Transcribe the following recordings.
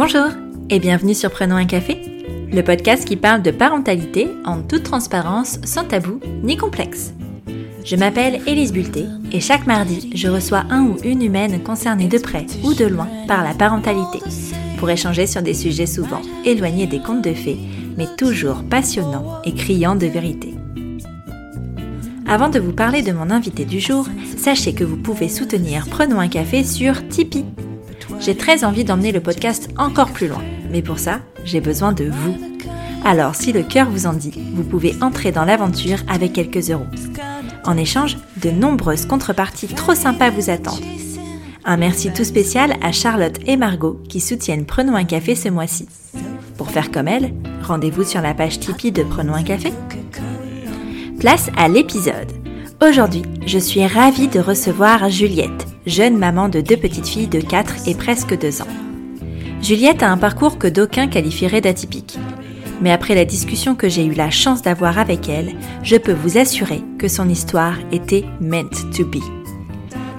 Bonjour et bienvenue sur Prenons un café, le podcast qui parle de parentalité en toute transparence, sans tabou ni complexe. Je m'appelle Élise Bulté et chaque mardi, je reçois un ou une humaine concernée de près ou de loin par la parentalité pour échanger sur des sujets souvent éloignés des contes de fées, mais toujours passionnants et criants de vérité. Avant de vous parler de mon invité du jour, sachez que vous pouvez soutenir Prenons un café sur Tipeee. J'ai très envie d'emmener le podcast encore plus loin, mais pour ça, j'ai besoin de vous. Alors, si le cœur vous en dit, vous pouvez entrer dans l'aventure avec quelques euros. En échange, de nombreuses contreparties trop sympas vous attendent. Un merci tout spécial à Charlotte et Margot qui soutiennent Prenons un café ce mois-ci. Pour faire comme elles, rendez-vous sur la page Tipeee de Prenons un café. Place à l'épisode. Aujourd'hui, je suis ravie de recevoir Juliette, jeune maman de deux petites filles de 4 et presque 2 ans. Juliette a un parcours que d'aucuns qualifieraient d'atypique. Mais après la discussion que j'ai eu la chance d'avoir avec elle, je peux vous assurer que son histoire était meant to be.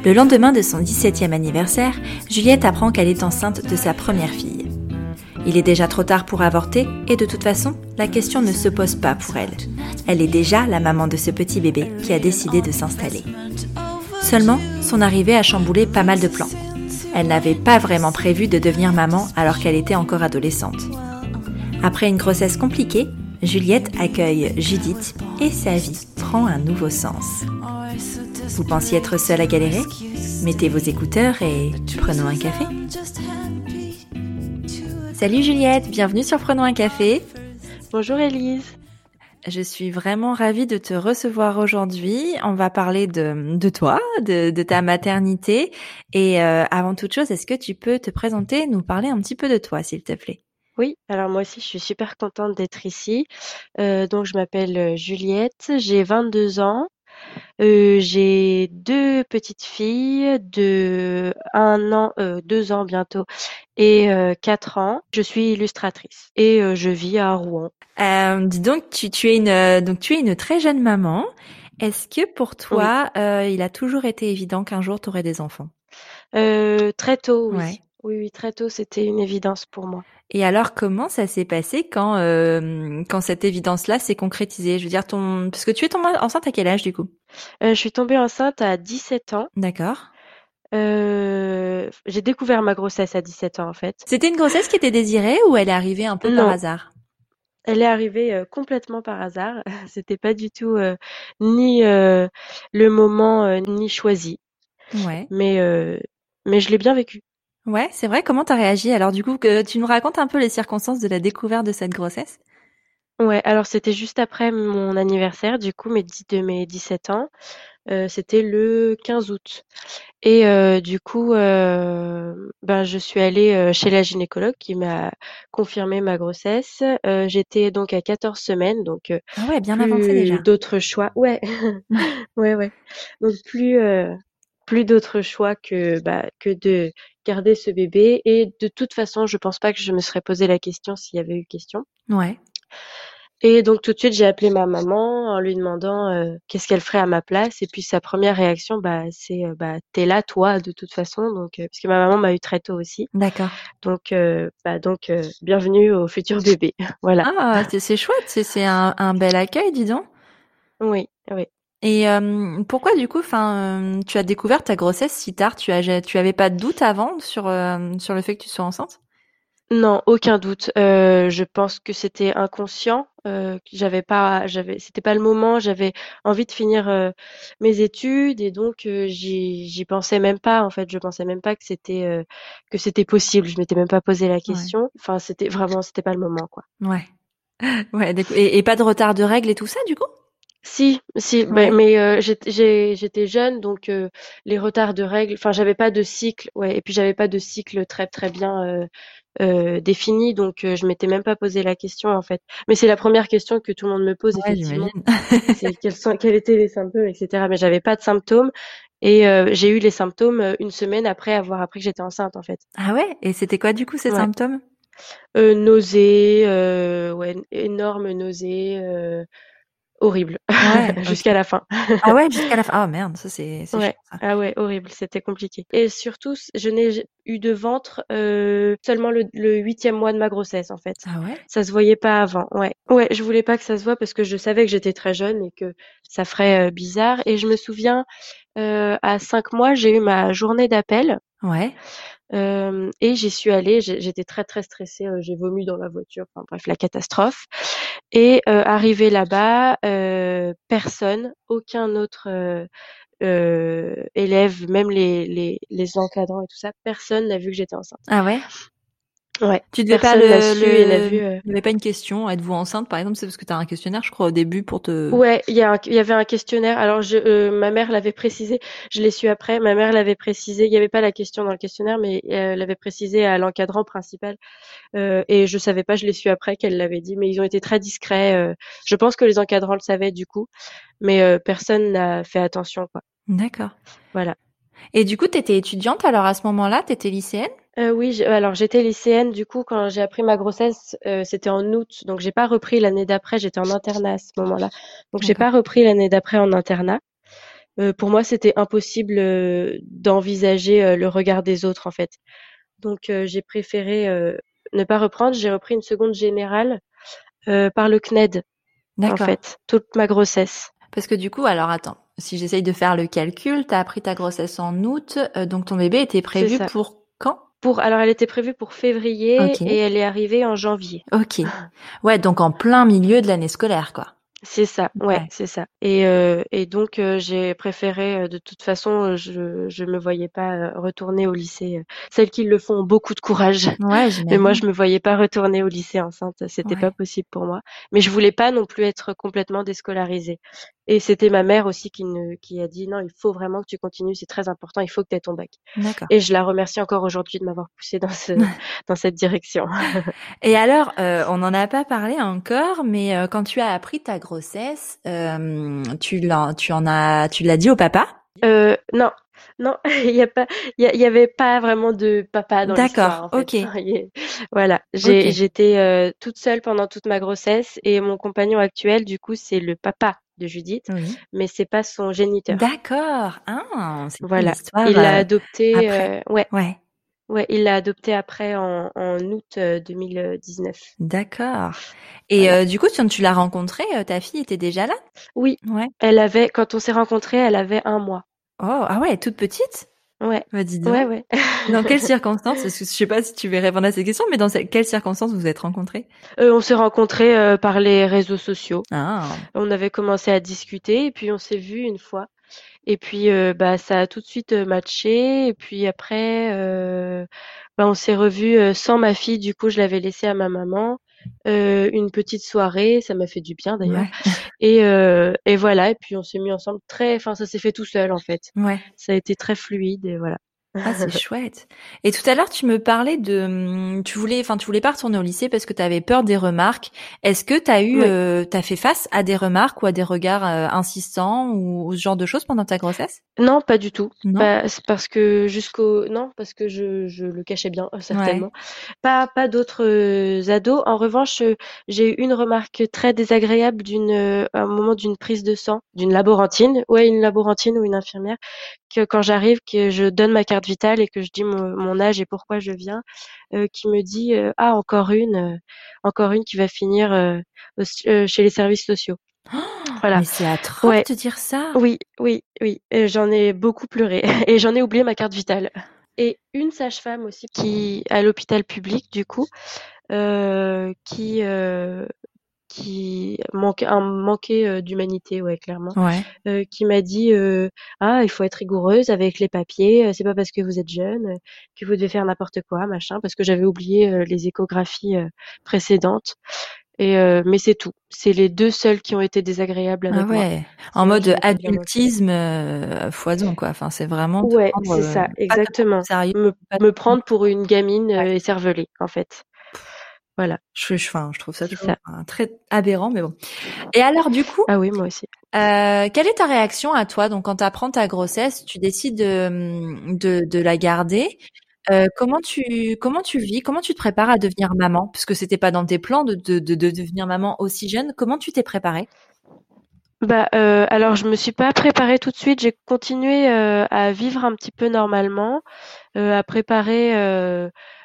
Le lendemain de son 17e anniversaire, Juliette apprend qu'elle est enceinte de sa première fille. Il est déjà trop tard pour avorter et de toute façon, la question ne se pose pas pour elle. Elle est déjà la maman de ce petit bébé qui a décidé de s'installer. Seulement, son arrivée a chamboulé pas mal de plans. Elle n'avait pas vraiment prévu de devenir maman alors qu'elle était encore adolescente. Après une grossesse compliquée, Juliette accueille Judith et sa vie prend un nouveau sens. Vous pensiez être seule à galérer? Mettez vos écouteurs et prenons un café. Salut Juliette, bienvenue sur Prenons un café. Bonjour Elise. Je suis vraiment ravie de te recevoir aujourd'hui. On va parler de, toi, de, ta maternité. Et euh, avant toute chose, est-ce que tu peux te présenter, nous parler un petit peu de toi, s'il te plaît? Oui, alors moi aussi, je suis super contente d'être ici. Euh, donc, je m'appelle Juliette, j'ai 22 ans. Euh, j'ai deux petites filles de un an, euh, deux ans bientôt et euh, quatre ans. Je suis illustratrice et je vis à Rouen. Dis donc, tu, tu es une donc tu es une très jeune maman. Est-ce que pour toi, il a toujours été évident qu'un jour tu aurais des enfants? Très tôt, oui. Ouais. Oui, oui, très tôt, c'était une évidence pour moi. Et alors, comment ça s'est passé quand euh, quand cette évidence-là s'est concrétisée? Je veux dire, ton parce que tu es tombée enceinte à quel âge du coup? Euh, je suis tombée enceinte à 17 ans. D'accord. Euh, j'ai découvert ma grossesse à 17 ans en fait. C'était une grossesse qui était désirée ou elle est arrivée un peu par hasard? Elle est arrivée euh, complètement par hasard. C'était pas du tout euh, ni euh, le moment euh, ni choisi, Ouais. mais euh, mais je l'ai bien vécu. Ouais, c'est vrai. Comment t'as réagi Alors du coup, que tu nous racontes un peu les circonstances de la découverte de cette grossesse? Ouais, alors c'était juste après mon anniversaire, du coup, mes de mes 17 ans. Euh, c'était le 15 août. Et euh, du coup, euh, ben, je suis allée chez la gynécologue qui m'a confirmé ma grossesse. J'étais donc à 14 semaines, donc Ah ouais, bien avancé déjà. d'autres choix. Ouais, ouais, ouais. Donc plus, plus d'autres choix que, bah, que de garder ce bébé. Et de toute façon, je pense pas que je me serais posé la question s'il y avait eu question. Ouais. Et donc tout de suite, j'ai appelé ma maman en lui demandant euh, qu'est-ce qu'elle ferait à ma place. Et puis sa première réaction, bah, c'est euh, bah, t'es là toi de toute façon. Donc euh, parce que ma maman m'a eu très tôt aussi. D'accord. Donc bah donc bienvenue au futur bébé. Voilà. Ah, c'est c'est chouette. C'est c'est un, un bel accueil, dis donc. Oui, oui. Et euh, pourquoi du coup, enfin, euh, tu as découvert ta grossesse si tard? Tu as, tu avais pas de doute avant sur euh, sur le fait que tu sois enceinte? Non, aucun doute. Euh, je pense que c'était inconscient. Euh, j'avais pas, j'avais, c'était pas le moment. J'avais envie de finir euh, mes études et donc euh, j'y, j'y pensais même pas. En fait, je pensais même pas que c'était euh, que c'était possible. Je m'étais même pas posé la question. Enfin, c'était vraiment, c'était pas le moment, quoi. Ouais. Ouais. Et, et pas de retard de règles et tout ça, du coup? Si, si, Ouais. ben, mais euh, j'étais j'ai- j'étais jeune, donc euh, les retards de règles, enfin, j'avais pas de cycle, ouais, et puis j'avais pas de cycle très très bien euh, euh, défini, donc euh, je m'étais même pas posé la question en fait. Mais c'est la première question que tout le monde me pose, Ouais, effectivement, j'imagine. c'est quels sont, quels étaient les symptômes, etc. Mais j'avais pas de symptômes et euh, j'ai eu les symptômes euh, une semaine après avoir appris que j'étais enceinte en fait. Ah ouais? Et c'était quoi du coup ces Ouais. symptômes? Euh, nausées, euh, ouais, énormes nausées. Euh, horrible Ouais, jusqu'à la fin. Ah ouais, jusqu'à la fin. Ah merde, ça c'est Ouais. Ah ouais, horrible, c'était compliqué et surtout je n'ai eu de ventre, heu, seulement le 8e mois de ma grossesse, en fait. Ah ouais? Ça se voyait pas avant, ouais. Ouais, je voulais pas que ça se voie parce que je savais que j'étais très jeune et que ça ferait, heu, bizarre et je me souviens, heu, à 5 mois, j'ai eu ma journée d'appel Ouais. Hem et j'y suis allée, j'étais très, très stressée, heu, j'ai vomi dans la voiture, enfin bref, la catastrophe et heu, arrivée là-bas, heu, personne, aucun autre, élève, même les les les encadrants et tout ça, personne n'a vu que j'étais enceinte. Ah ouais? Ouais, Tu devais pas personne le su et vu, heu il y avait pas une question: «Êtes-vous enceinte?» par exemple? C'est parce que tu as un questionnaire, je crois, au début pour te Ouais, il y un avait un questionnaire. Alors je heu, ma mère l'avait précisé, je l'ai su après. Ma mère l'avait précisé, il y avait pas la question dans le questionnaire, mais elle l'avait précisé à l'encadrant principal, et je savais pas, je l'ai su après qu'elle l'avait dit, mais ils ont été très discrets, je pense que les encadrants le savaient du coup, mais personne n'a fait attention, quoi. D'accord Voilà. Et du coup, tu étais étudiante alors à ce moment-là? Tu étais lycéenne? Heu, oui, alors j'étais lycéenne du coup quand j'ai appris ma grossesse, heu, c'était en août, donc j'ai pas repris l'année d'après, j'étais en internat à ce moment-là. Donc j'ai pas repris l'année d'après en internat. Heu, pour moi, c'était impossible, heu, d'envisager, le regard des autres, en fait. Donc j'ai préféré, ne pas reprendre. J'ai repris une seconde générale, par le CNED, en fait, toute ma grossesse. Parce que du coup alors attends, si j'essaye de faire le calcul, tu as appris ta grossesse en août, heu, donc ton bébé était prévu pour quand? Pour alors elle était prévue pour février et elle est arrivée en janvier. OK. Ouais, donc en plein milieu de l'année scolaire, quoi. C'est ça, ouais, Ouais. c'est ça et heu et donc heu, j'ai préféré, heu, de toute façon, je je me voyais pas, heu, retourner au lycée, heu. Celles qui le font ont beaucoup de courage, Ouais, mais moi je me voyais pas retourner au lycée enceinte, c'était pas possible pour moi. Mais je voulais pas non plus être complètement déscolarisée et c'était ma mère aussi qui ne qui a dit: «Non, il faut vraiment que tu continues, c'est très important, il faut que tu aies ton bac» D'accord. et je la remercie encore aujourd'hui de m'avoir poussée dans ce dans cette direction. Et alors, heu, on n'en a pas parlé encore, mais heu, quand tu as appris ta grossesse, hem, tu l'en tu en as tu l'as dit au papa? Heu, non, non, il y a pas il y avait pas vraiment de papa dans l'histoire, D'accord, en fait. OK. Voilà, j'étais, heu, toute seule pendant toute ma grossesse et mon compagnon actuel, du coup, c'est le papa de Judith, Oui. mais c'est pas son géniteur. D'accord. Ah! C'est une Voilà, histoire, il l'a adopté, après. heu ouais, Ouais. Ouais, il l'a adopté après en en août, heu, 2019. D'accord et Voilà. heu, du coup, quand tu l'as rencontrée, heu, ta fille était déjà là? Oui, Ouais. elle avait quand on s'est rencontrés, elle avait 1 mois. Oh! Ah ouais, toute petite? Ouais, Bah, dis ouais, donc. ouais. Dans quelles circonstances? Parce que je sais pas si tu veux répondre à cette question, mais dans ces quelles circonstances vous vous êtes rencontrés? On s'est rencontrés, par les réseaux sociaux. Ah! On avait commencé à discuter et puis on s'est vus une fois et puis, heu, bah, ça a tout de suite, heu, matché et puis après, heu, bah, on s'est revus, heu, sans ma fille. Du coup, je l'avais laissée à ma maman, heu, une petite soirée, ça m'a fait du bien d'ailleurs Ouais. et heu et voilà et puis on s'est mis ensemble très enfin, ça s'est fait tout seul, en fait. Ouais. Ça a été très fluide et voilà. Ah, c'est chouette et tout à l'heure, tu me parlais de, mmh, tu voulais enfin, tu voulais pas retourner au lycée parce que tu avais peur des remarques. Est-ce que tu as eu, Oui. heu, tu as fait face à des remarques ou à des regards, heu, insistants ou ou ce genre de choses pendant ta grossesse? Non, pas du tout. Non? Bah, c'est parce que jusqu'au non, parce que je je le cachais bien, certainement. Ouais. Pas pas d'autres, heu, ados. En revanche, j'ai eu une remarque très désagréable d'une, à un moment d'une prise de sang, d'une laborantine. Ouais, une laborantine ou une infirmière, que quand j'arrive, que je donne ma carte vitale et que je dis mon mon âge et pourquoi je viens, heu, qui me dit, heu: «Ah encore une, heu, encore une qui va finir, au heu, chez les services sociaux». Voilà. Mais c'est atroce Ouais. de dire ça! Oui, oui, oui j'en ai beaucoup pleuré et j'en ai oublié ma carte vitale et une sage-femme aussi qui à l'hôpital public du coup, qui, qui manque un manquait, heu, d'humanité, ouais, clairement, Ouais. heu, qui m'a dit, heu: «Ah, il faut être rigoureuse avec les papiers, heu, c'est pas parce que vous êtes jeune, heu, que vous devez faire n'importe quoi, machin», parce que j'avais oublié, heu, les échographies, précédentes et mais c'est tout. C'est les 2 seules qui ont été désagréables Ah avec moi. ouais, en mode adultisme, foison, quoi. Enfin, c'est vraiment Ouais, c'est ça, exactement. sérieux, Me me prendre pour une gamine, ouais. heu, écervelée, en fait. Voilà. Je je enfin, je trouve ça toujours, très aberrant, mais bon et alors du coup, Ah oui, moi aussi. heu, quelle est ta réaction à toi? Donc quand tu apprends ta grossesse, tu décides de, de de la garder. Heu, comment tu comment tu vis? Comment tu te prépares à devenir maman? Puisque c'était pas dans tes plans de de de de devenir maman aussi jeune. Comment tu t'es préparée? Bah, heu, alors je me suis pas préparée tout de suite, j'ai continué, à vivre un petit peu normalement, à préparer,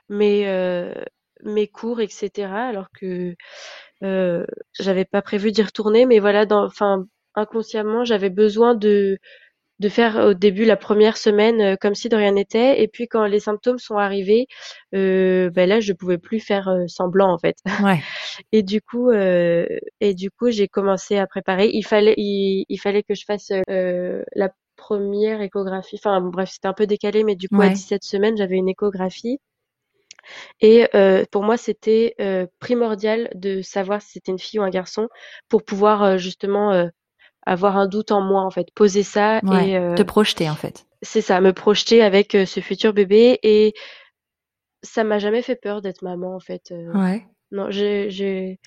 mes, mes cours et cetera alors que, heu, j'avais pas prévu d'y retourner mais voilà enfin, inconsciemment, j'avais besoin de de faire au début la première semaine, heu, comme si de rien n'était et puis quand les symptômes sont arrivés, heu, bah, là je pouvais plus faire, heu, semblant en fait. Ouais. Et du coup, heu et du coup, j'ai commencé à préparer. Il fallait il il fallait que je fasse, heu, la première échographie. Enfin bon bref, c'était un peu décalé, mais du coup à Ouais. 17 semaines, j'avais une échographie et heu, pour moi, c'était, heu, primordial de savoir si c'était une fille ou un garçon pour pouvoir, heu, justement, avoir un doute en moi, en fait. Poser ça Ouais. et Te projeter, en fait. c'est ça, me projeter avec, ce futur bébé et ça m'a jamais fait peur d'être maman, en fait, Ouais. non, j'ai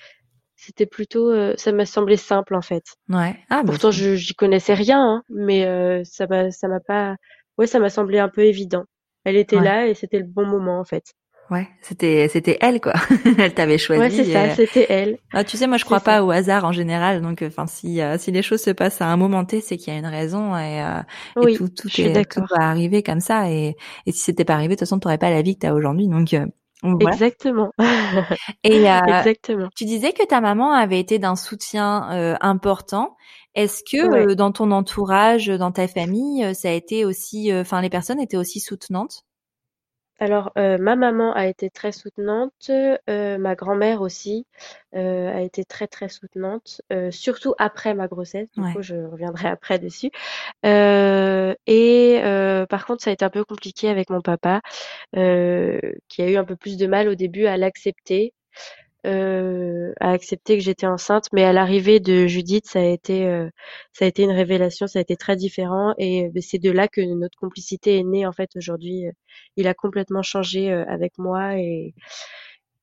c'était plutôt, ça m'a semblé simple, en fait. Ouais. Ah bah, Pourtant je j'y connaissais rien, hein, mais ça m'a ça m'a pas ouais, ça m'a semblé un peu évident. Elle était ouais. là et c'était le bon moment, en fait. Ouais, c'était c'était elle quoi. Elle t'avait Ouais, c'est choisi ça, et c'était elle. ah, tu sais, moi je crois ça. pas au hasard en général, donc enfin si euh, si les choses se passent à un moment T, c'est qu'il y a une raison et euh, et tout tout est tout va arriver comme ça et et si c'était pas arrivé, de toute façon, t'aurais pas la vie que t'as aujourd'hui, donc euh, voilà. Exactement. Et euh, Exactement. tu disais que ta maman avait été d'un soutien euh, important. Est-ce que Ouais. euh, dans ton entourage, dans ta famille, euh, ça a été aussi, euh, enfin les personnes étaient aussi soutenantes? Alors, heu, ma maman a été très soutenante, heu, ma grand-mère aussi, heu, a été très, très soutenante, heu, surtout après ma grossesse. Du Ouais. je reviendrai après dessus. Heu et heu, par contre, ça a été un peu compliqué avec mon papa, heu, qui a eu un peu plus de mal au début à l'accepter, heu, à accepter que j'étais enceinte. Mais à l'arrivée de Judith, ça a été, heu, ça a été une révélation, ça a été très différent et beh, c'est de là que notre complicité est née, en fait, aujourd'hui, heu. Il a complètement changé, heu, avec moi et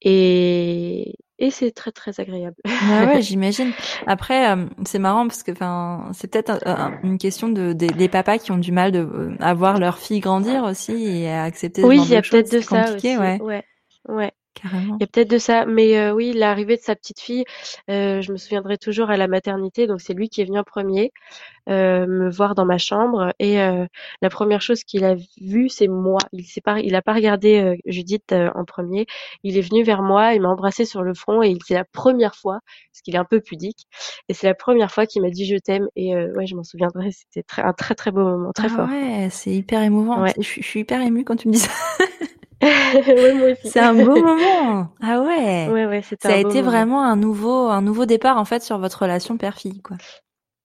et et c'est très, très agréable. Ouais, ouais, j'imagine. Après, euh, c'est marrant parce que, enfin, c'est peut-être un- un- une question de des, des papas qui ont du mal de euh, à voir leur fille grandir aussi et à accepter ce Oui, il y de a peut-être de ça aussi. ouais, Ouais, ouais. Il y carrément. a peut-être de ça, mais heu, oui, l'arrivée de sa petite fille, heu, je me souviendrai toujours à la maternité, donc c'est lui qui est venu en premier heu, me voir dans ma chambre et heu, la première chose qu'il a vue, c'est moi. Il s'est pas il a pas regardé, heu, Judith, heu, en premier. Il est venu vers moi, il m'a embrassée sur le front et c'est la première fois, parce qu'il est un peu pudique et c'est la première fois qu'il m'a dit: «Je t'aime» et ouais, je m'en souviendrai, c'était très un très, très beau moment, très Ah fort. ouais, c'est hyper émouvant. Ouais. Je, suis je suis hyper émue quand tu me dis ça. Ouais, moi aussi. C'est un beau moment. Ah ouais. Ouais, ouais, c'était Ça a beau été moment. vraiment un nouveau un nouveau départ en fait sur votre relation père-fille, quoi.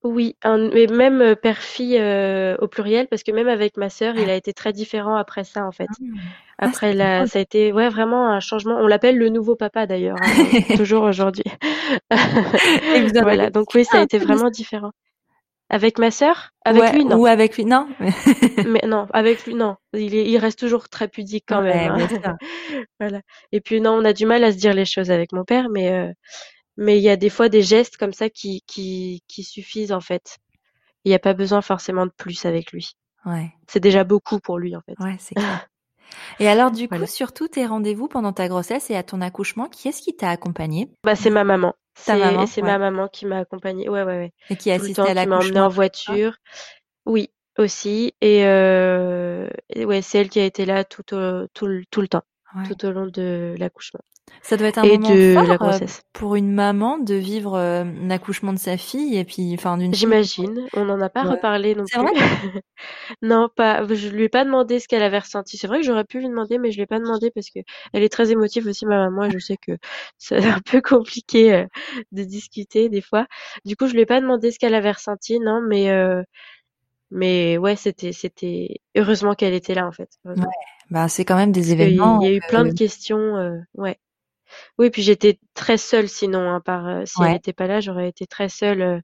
Oui, un mais même, heu, père-fille, heu, au pluriel, parce que même avec ma sœur, il a été très différent après ça, en fait. Ah, c'est Après la ça a été, ouais, vraiment un changement. On l'appelle le nouveau papa d'ailleurs, hein, toujours aujourd'hui. Voilà, donc oui, ça a été vraiment différent. Avec ma sœur? Avec Ouais, lui, non. ou avec lui, non? Mais non, avec lui, non. Il est il reste toujours très pudique quand même, Ouais, hein. bien sûr. Voilà et puis non, on a du mal à se dire les choses avec mon père, mais heu, mais il y a des fois des gestes comme ça qui qui qui suffisent, en fait. Il y a pas besoin forcément de plus avec lui. Ouais, C'est déjà beaucoup pour lui, en fait. ouais, c'est clair. Et alors, du coup, sur tous tes rendez-vous pendant ta grossesse et à ton accouchement, qui est-ce qui t'a accompagné? Bah, c'est ma maman. Ta C'est maman? c'est Ouais. ma maman qui m'a accompagnée. Ouais, ouais, ouais. Et qui a assisté temps, à qui m'a emmenée l'accouchement en voiture. Oui, aussi et heu et ouais, c'est elle qui a été là tout au tout le tout le temps, Ouais. tout au long de l'accouchement Ça doit être un et moment de la fort, heu, grossesse. pour une maman de vivre, l'accouchement de sa fille et puis enfin d'une J'imagine, on n'en a pas reparlé non c'est plus. vrai? Non, pas je lui ai pas demandé ce qu'elle avait ressenti. C'est vrai que j'aurais pu lui demander, mais je lui ai pas demandé parce qu'elle est très émotive aussi, ma maman, et je sais que c'est un peu compliqué, heu, de discuter des fois. Du coup, je lui ai pas demandé ce qu'elle avait ressenti, non, mais heu, mais ouais, c'était c'était heureusement qu'elle était là, en fait, Ouais, bah, c'est quand même des événements, y a eu plein de questions, heu, ouais. Oui, puis j'étais très seule sinon, hein, par, heu, si elle ouais, était pas là, j'aurais été très seule, heu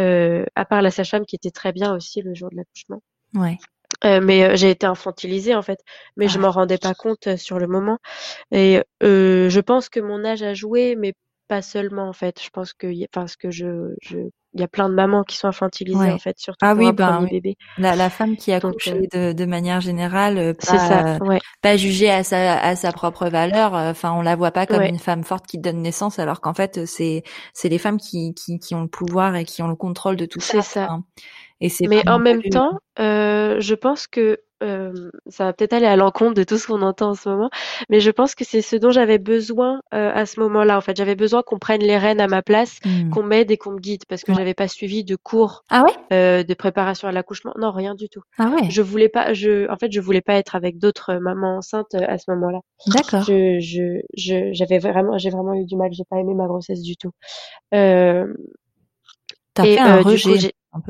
heu, à part la sage-femme qui était très bien aussi le jour de l'accouchement. ouais. Heu, mais heu, j'ai été infantilisée, en fait, mais je Ah m'en rendais pas compte, heu, sur le moment et heu, je pense que mon âge a joué, mais pas seulement, en fait. Je pense qu'il y a enfin, ce que je je il y a plein de mamans qui sont infantilisées en fait, surtout ah pour oui, un ben, premier bébé. La, la femme qui accouche Donc, de, de manière générale, euh, ça, pas, euh, ouais. pas jugée à sa, à sa propre valeur. euh, Enfin, on la voit pas comme Ouais. une femme forte qui donne naissance, alors qu'en fait, c'est c'est les femmes qui, qui qui ont le pouvoir et qui ont le contrôle de tout ça. C'est ça. Et c'est Mais en même temps, euh, je pense que euh, ça va peut-être aller à l'encontre de tout ce qu'on entend en ce moment, mais je pense que c'est ce dont j'avais besoin euh, à ce moment-là. En fait, j'avais besoin qu'on prenne les rênes à ma place, Hmm. qu'on m'aide et qu'on me guide, parce que Ouais. j'avais pas suivi de cours Ah ouais, euh, de préparation à l'accouchement. Non, rien du tout. ah ouais, Je voulais pas, je, en fait, je voulais pas être avec d'autres mamans enceintes euh, à ce moment-là. d'accord. Je, je, je, j'avais vraiment, j'ai vraiment eu du mal. J'ai pas aimé ma grossesse du tout. Euh, T'as fait un euh, coup, rejet peu.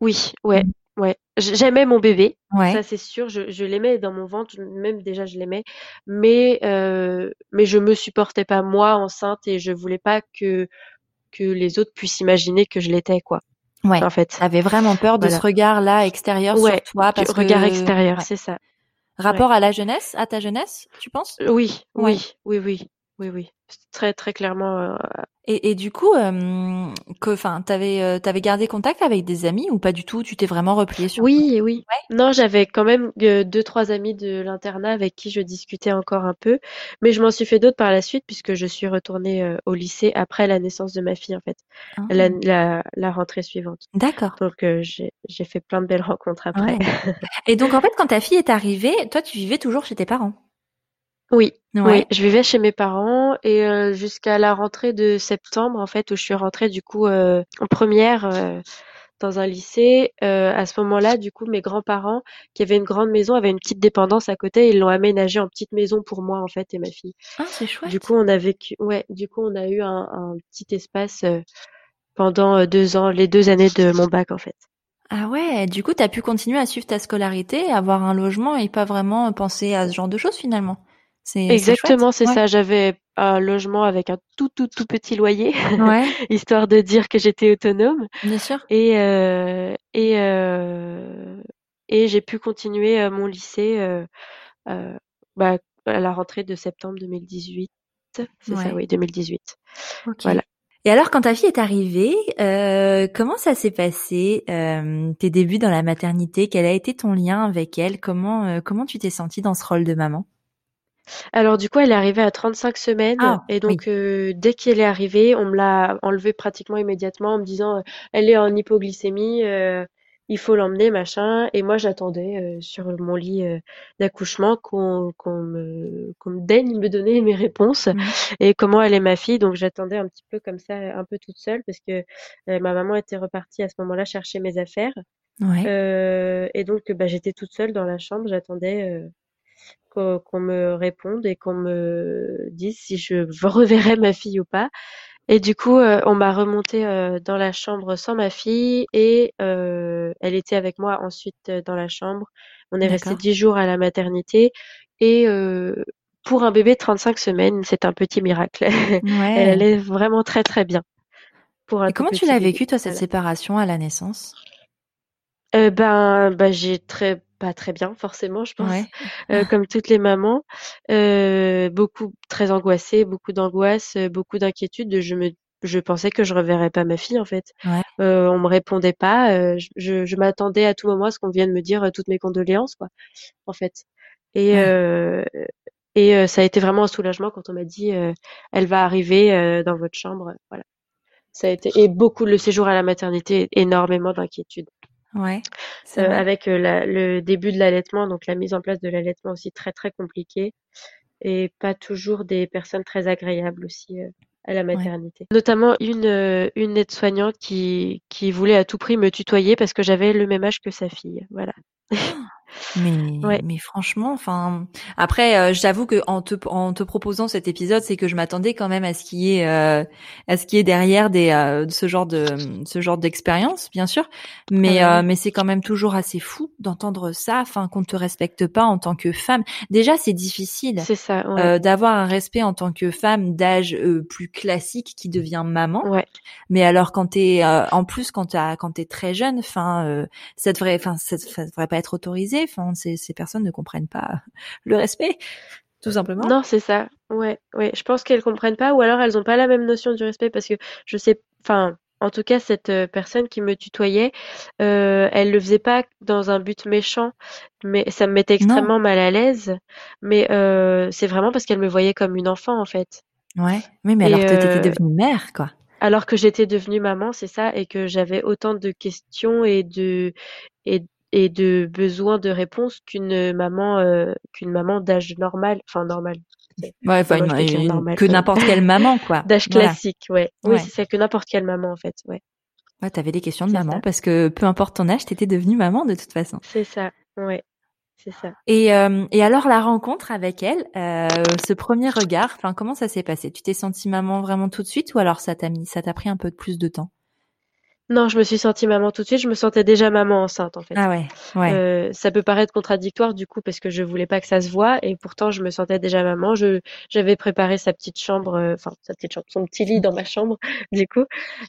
oui, ouais, Mm. Ouais. J'aimais mon bébé. Ouais. Ça c'est sûr, je, je l'aimais dans mon ventre, même déjà je l'aimais, mais euh, mais je me supportais pas moi enceinte et je voulais pas que que les autres puissent imaginer que je l'étais quoi. Ouais. En fait, T'avais vraiment peur de Voilà. ce regard-là extérieur Ouais, sur toi du parce regard que extérieur, ouais. c'est ça. rapport à la jeunesse, à ta jeunesse, tu penses? Oui, oui, oui, oui, oui, oui, très très clairement. euh, Et, et du coup, euh, que, enfin, t'avais, euh, t'avais gardé contact avec des amis ou pas du tout? Tu t'es vraiment replié sur Oui, oui. Non, j'avais quand même euh, deux, trois amis de l'internat avec qui je discutais encore un peu, mais je m'en suis fait d'autres par la suite puisque je suis retournée au lycée après la naissance de ma fille en fait, Ah, la, la, la rentrée suivante. D'accord. Donc j'ai j'ai fait plein de belles rencontres après. Ouais. Et donc en fait, quand ta fille est arrivée, toi, tu vivais toujours chez tes parents? Oui, Ouais. oui, je vivais chez mes parents et euh, jusqu'à la rentrée de septembre en fait où je suis rentrée du coup euh, en première euh, dans un lycée. Euh, à ce moment-là, du coup, mes grands-parents qui avaient une grande maison avaient une petite dépendance à côté. Ils l'ont aménagée en petite maison pour moi en fait et ma fille. Ah, c'est chouette. Du coup, on a vécu, ouais, du coup, on a eu un, un petit espace euh, pendant deux ans, les deux années de mon bac en fait. Ah ouais. Du coup, t'as pu continuer à suivre ta scolarité, avoir un logement et pas vraiment penser à ce genre de choses finalement. Exactement, c'est ça. J'avais un logement avec un tout tout tout petit loyer, Ouais. Histoire de dire que j'étais autonome. bien sûr. Et euh, et euh, et j'ai pu continuer euh, mon lycée euh, bah, à la rentrée de septembre 2018. C'est ça, oui, 2018. Ok. Voilà. Et alors, quand ta fille est arrivée, euh, comment ça s'est passé euh, tes débuts dans la maternité? Quel a été ton lien avec elle? Comment euh, comment tu t'es sentie dans ce rôle de maman? Alors du coup, elle est arrivée à 35 semaines Ah, et donc euh, dès qu'elle est arrivée, on me l'a enlevée pratiquement immédiatement en me disant euh, elle est en hypoglycémie, euh, il faut l'emmener machin. Et moi, j'attendais euh, sur mon lit euh, d'accouchement qu'on qu'on me qu'on me daigne me donner mes réponses Mhm. et comment elle est ma fille. Donc j'attendais un petit peu comme ça, un peu toute seule parce que euh, ma maman était repartie à ce moment-là chercher mes affaires. Ouais. Euh, et donc, bah, j'étais toute seule dans la chambre, j'attendais euh, qu'on me réponde et qu'on me dise si je reverrais ma fille ou pas. Et du coup, euh, on m'a remontée euh, dans la chambre sans ma fille et euh, elle était avec moi ensuite euh, dans la chambre. On est resté dix jours à la maternité et pour un bébé de 35 semaines, c'est un petit miracle. Elle allait vraiment très très bien pour un Et comment tu l'as vécu toi cette séparation à la naissance? Ben, bah, j'ai très pas très bien forcément, je pense, Ouais. euh, comme toutes les mamans, euh, beaucoup très angoissée, beaucoup d'angoisse, euh, beaucoup d'inquiétude. Je me, je pensais que je reverrais pas ma fille en fait. Ouais. Euh, on me répondait pas. euh, je, je, m'attendais à tout moment à ce qu'on vienne me dire euh, toutes mes condoléances quoi, en fait. Et Ouais. euh, et euh, ça a été vraiment un soulagement quand on m'a dit euh, elle va arriver euh, dans votre chambre. Voilà. Ça a été et beaucoup le séjour à la maternité, énormément d'inquiétude. Ouais. Euh, avec la- le début de l'allaitement, donc la mise en place de l'allaitement aussi très très compliquée et pas toujours des personnes très agréables aussi euh, à la Ouais. maternité. Notamment une euh, une aide-soignante qui qui voulait à tout prix me tutoyer parce que j'avais le même âge que sa fille. Voilà. Mais Ouais. mais franchement, enfin après, euh, j'avoue que en te en te proposant cet épisode, c'est que je m'attendais quand même à ce qui est euh, à ce qui est derrière des euh, ce genre de ce genre d'expérience, bien sûr. Mais bah euh, mais c'est quand même toujours assez fou d'entendre ça, enfin qu'on te respecte pas en tant que femme. Déjà, c'est difficile. C'est ça. Ouais. euh, d'avoir un respect en tant que femme d'âge euh, plus classique qui devient maman. Ouais. Mais alors quand t'es euh, en plus quand t'as quand t'es très jeune, enfin euh, ça devrait enfin ça, ça devrait pas être autorisé. Enfin ces ces personnes ne comprennent pas le respect tout simplement. Non, c'est ça. Ouais, ouais. Je pense qu'elles comprennent pas, ou alors elles ont pas la même notion du respect parce que je sais, enfin, en tout cas, cette personne qui me tutoyait, elle le faisait pas dans un but méchant, mais ça me mettait extrêmement mal à l'aise. Mais c'est vraiment parce qu'elle me voyait comme une enfant, en fait. Ouais, oui, mais alors que tu étais devenue mère, quoi. Alors que j'étais devenue maman, c'est ça, et que j'avais autant de questions et de et, et de besoins de réponses qu'une maman qu'une maman d'âge normal, enfin normal, Ouais, enfin, que n'importe quelle maman, quoi. D'âge classique, ouais. Oui, c'est ça, que n'importe quelle maman, en fait, ouais. Ouais, t'avais des questions de maman parce que peu importe ton âge, t'étais devenue maman de toute façon. C'est ça, ouais. C'est ça. Et, euh, et alors la rencontre avec elle, euh, ce premier regard, enfin comment ça s'est passé? Tu t'es sentie maman vraiment tout de suite ou alors ça t'a mis, ça t'a pris un peu plus de temps? Non, je me suis sentie maman tout de suite. Je me sentais déjà maman enceinte, en fait. Ah ouais, ouais. Euh, ça peut paraître contradictoire, du coup, parce que je voulais pas que ça se voit. Et pourtant, je me sentais déjà maman. Je, j'avais préparé sa petite chambre, euh, enfin, sa petite chambre, son petit lit dans ma chambre, du coup.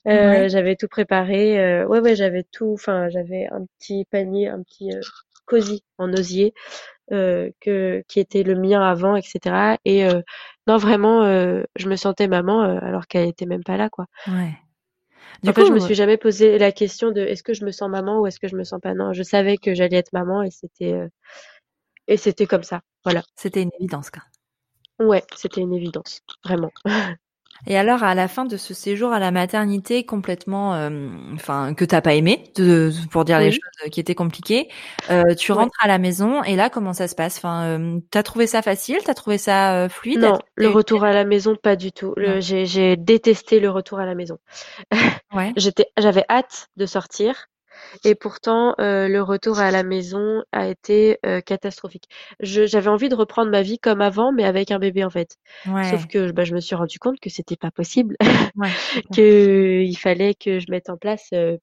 Euh, J'avais tout préparé. Euh, ouais, ouais, j'avais tout. Enfin, j'avais un petit panier, un petit euh, cosy en osier. Euh, que qui était le mien avant, etc. Et non, vraiment, je me sentais maman alors qu'elle était même pas là, quoi. Ouais. Du en coup, fait, je me suis jamais posé la question de est-ce que je me sens maman ou est-ce que je me sens pas? Non, je savais que j'allais être maman et c'était euh, et c'était comme ça. Voilà. C'était une évidence, quoi. Ouais, c'était une évidence, vraiment. Et alors, à la fin de ce séjour à la maternité complètement, euh, enfin, que t'as pas aimé, de, pour dire les choses qui étaient compliquées, euh, tu rentres à la maison et là, comment ça se passe? Enfin, euh, t'as trouvé ça facile? T'as trouvé ça euh, fluide? Non, le retour à la maison, pas du tout. J'ai détesté le retour à la maison. Ouais. J'étais, j'avais hâte de sortir. Et pourtant, euh, le retour à la maison a été euh, catastrophique. j'avais envie de reprendre ma vie comme avant, mais avec un bébé en fait. Sauf que bah, je me suis rendu compte que c'était pas possible, ouais, qu'il fallait que je mette en place euh,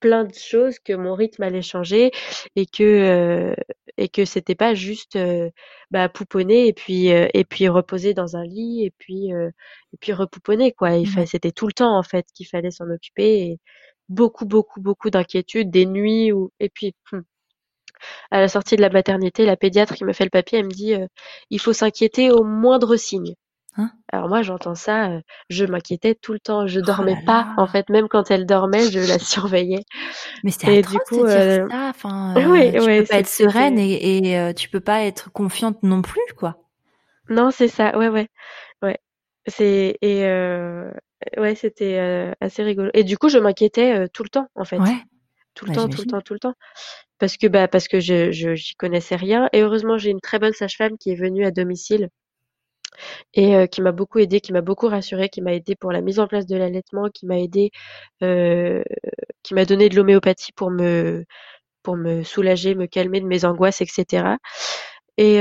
plein de choses, que mon rythme allait changer et que et que c'était pas juste bah, pouponner et puis et puis reposer dans un lit et puis et puis repouponner quoi. Il c'était tout le temps en fait qu'il fallait s'en occuper. Beaucoup, beaucoup, beaucoup d'inquiétudes, des nuits où et puis hum, à la sortie de la maternité, la pédiatre qui me fait le papier, elle me dit euh, il faut s'inquiéter au moindre signe. Hein? Alors moi j'entends ça, euh, je m'inquiétais tout le temps, je oh dormais pas en fait, même quand elle dormait, je la surveillais. Mais c'était du coup, de dire euh, ça. Enfin, oui, tu peux pas être sereine et, et tu peux pas être confiante non plus, quoi. Non, c'est ça. Ouais, ouais, ouais. C'est et Ouais, c'était euh, assez rigolo. Et du coup, je m'inquiétais euh, tout le temps, en fait. Ouais. Tout le bah, temps, tout le temps, tout le temps. Parce que bah parce que je je j'y connaissais rien. Et heureusement, j'ai une très bonne sage-femme qui est venue à domicile et euh, qui m'a beaucoup aidée, qui m'a beaucoup rassurée, qui m'a aidée pour la mise en place de l'allaitement, qui m'a aidée, qui m'a donné de l'homéopathie pour me pour me soulager, me calmer de mes angoisses, etc. Et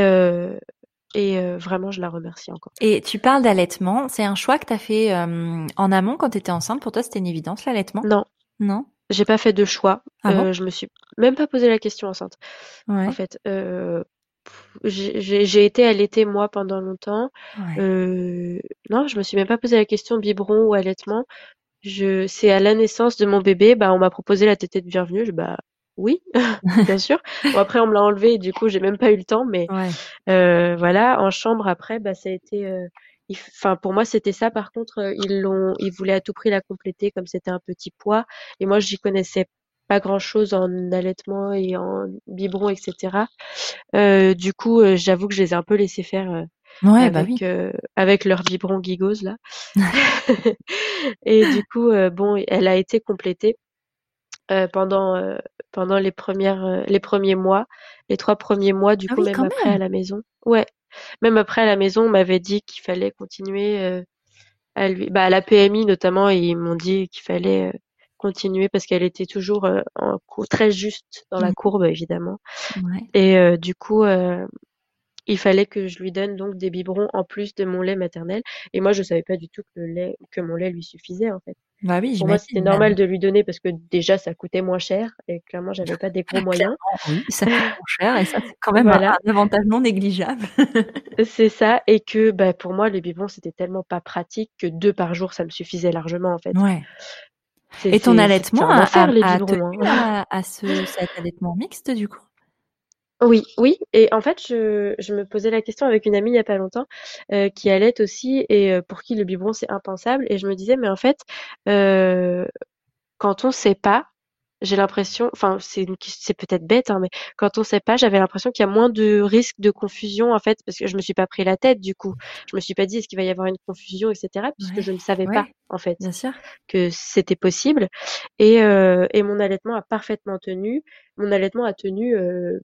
et euh, vraiment, je la remercie encore. Et tu parles d'allaitement. C'est un choix que tu as fait euh, en amont quand tu étais enceinte. Pour toi, c'était une évidence, l'allaitement? Non. Non? J'ai pas fait de choix. Ah euh, je me suis même pas posé la question enceinte. Ouais. En fait, j'ai été allaitée moi pendant longtemps. Ouais. non, je me suis même pas posé la question biberon ou allaitement. Je, c'est à la naissance de mon bébé, bah on m'a proposé la tétée de bienvenue. Je, bah oui, bien sûr. Bon, après, on me l'a enlevé et du coup, j'ai même pas eu le temps. Mais euh, voilà, en chambre, après, bah, ça a été. Euh, enfin, pour moi, c'était ça. Par contre, euh, ils l'ont, ils voulaient à tout prix la compléter comme c'était un petit poids. Et moi, j'y connaissais pas grand chose en allaitement et en biberon, etc. Euh, du coup, j'avoue que je les ai un peu laissés faire. Ouais, bah avec, avec leur biberon gigose là. et du coup, bon, elle a été complétée. Euh, pendant euh, pendant les premières euh, les premiers mois, les trois premiers mois du ah coup même après à la maison. Ouais, même après à la maison, on m'avait dit qu'il fallait continuer à lui, bah à la PMI notamment, ils m'ont dit qu'il fallait continuer parce qu'elle était toujours en très juste dans la mmh. courbe évidemment. Ouais. Et du coup, il fallait que je lui donne donc des biberons en plus de mon lait maternel. Et moi, je savais pas du tout que le lait, que mon lait lui suffisait en fait. Bah oui, Pour moi, c'était normal de lui donner parce que déjà, ça coûtait moins cher et clairement, j'avais pas des gros moyens. Oui, ça coûte moins cher et ça, c'est quand même un, avantage non négligeable. c'est ça. Et que, bah, pour moi, les biberons, c'était tellement pas pratique que deux par jour, ça me suffisait largement, en fait. Ouais. Et ton allaitement a, faire, les biberons, hein. à, à ce, cet allaitement mixte, du coup? Oui, oui et en fait, je je me posais la question avec une amie il y a pas longtemps, heu, qui allaite aussi et heu, pour qui le biberon c'est impensable et je me disais: «Mais en fait, heu, quand on sait pas, j'ai l'impression enfin c'est une ques c'est peut-être bête, hein, mais quand on sait pas, j'avais l'impression qu'il y a moins de risques de confusion en fait, parce que je me suis pas pris la tête du coup. Je me suis pas dit: «Est-ce qu'il va y avoir une confusion?» et cetera, puisque Ouais, je ne savais pas ouais, en fait bien sûr. que c'était possible et heu et mon allaitement a parfaitement tenu. Mon allaitement a tenu, heu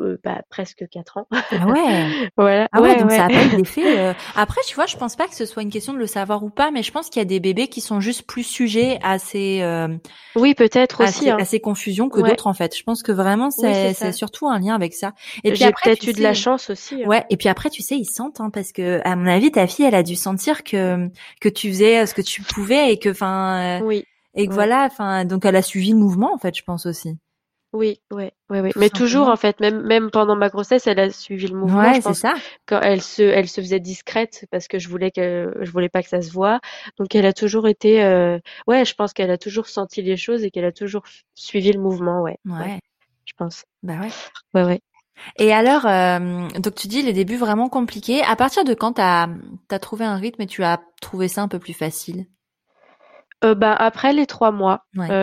heu, bah, presque 4 ans. Ah ouais! Voilà, Ah ouais, ouais, donc ouais. ça a pas eu d'effet, heu après tu vois, je pense pas que ce soit une question de le savoir ou pas, mais je pense qu'il y a des bébés qui sont juste plus sujets à ces, hem, Oui, peut-être à aussi, ces hein. à ces confusions que Ouais. d'autres en fait. Je pense que vraiment Oui, c'est ça. surtout un lien avec ça et puis après peut-être eu de la chance aussi, hein. ouais et puis après tu sais, ils sentent, hein, parce qu'à mon avis ta fille elle a dû sentir que que tu faisais, heu, ce que tu pouvais et que enfin, heu Oui, et que voilà, enfin donc elle a suivi le mouvement en fait, je pense aussi. Oui, ouais, ouais, ouais, Tout mais toujours en fait, même même pendant ma grossesse, elle a suivi le mouvement. Je Ouais, c'est pense ça. quand elle se elle se faisait discrète parce que je voulais que je voulais pas que ça se voie, donc elle a toujours été, heu ouais, je pense qu'elle a toujours senti les choses et qu'elle a toujours suivi le mouvement, ouais, ouais, Ouais. je pense. Bah ouais. Ouais, ouais. Et alors, hem, donc tu dis les débuts vraiment compliqués. À partir de quand tu as, tu as trouvé un rythme et tu as trouvé ça un peu plus facile? Heu, bah, après les 3 mois, Ouais. heu,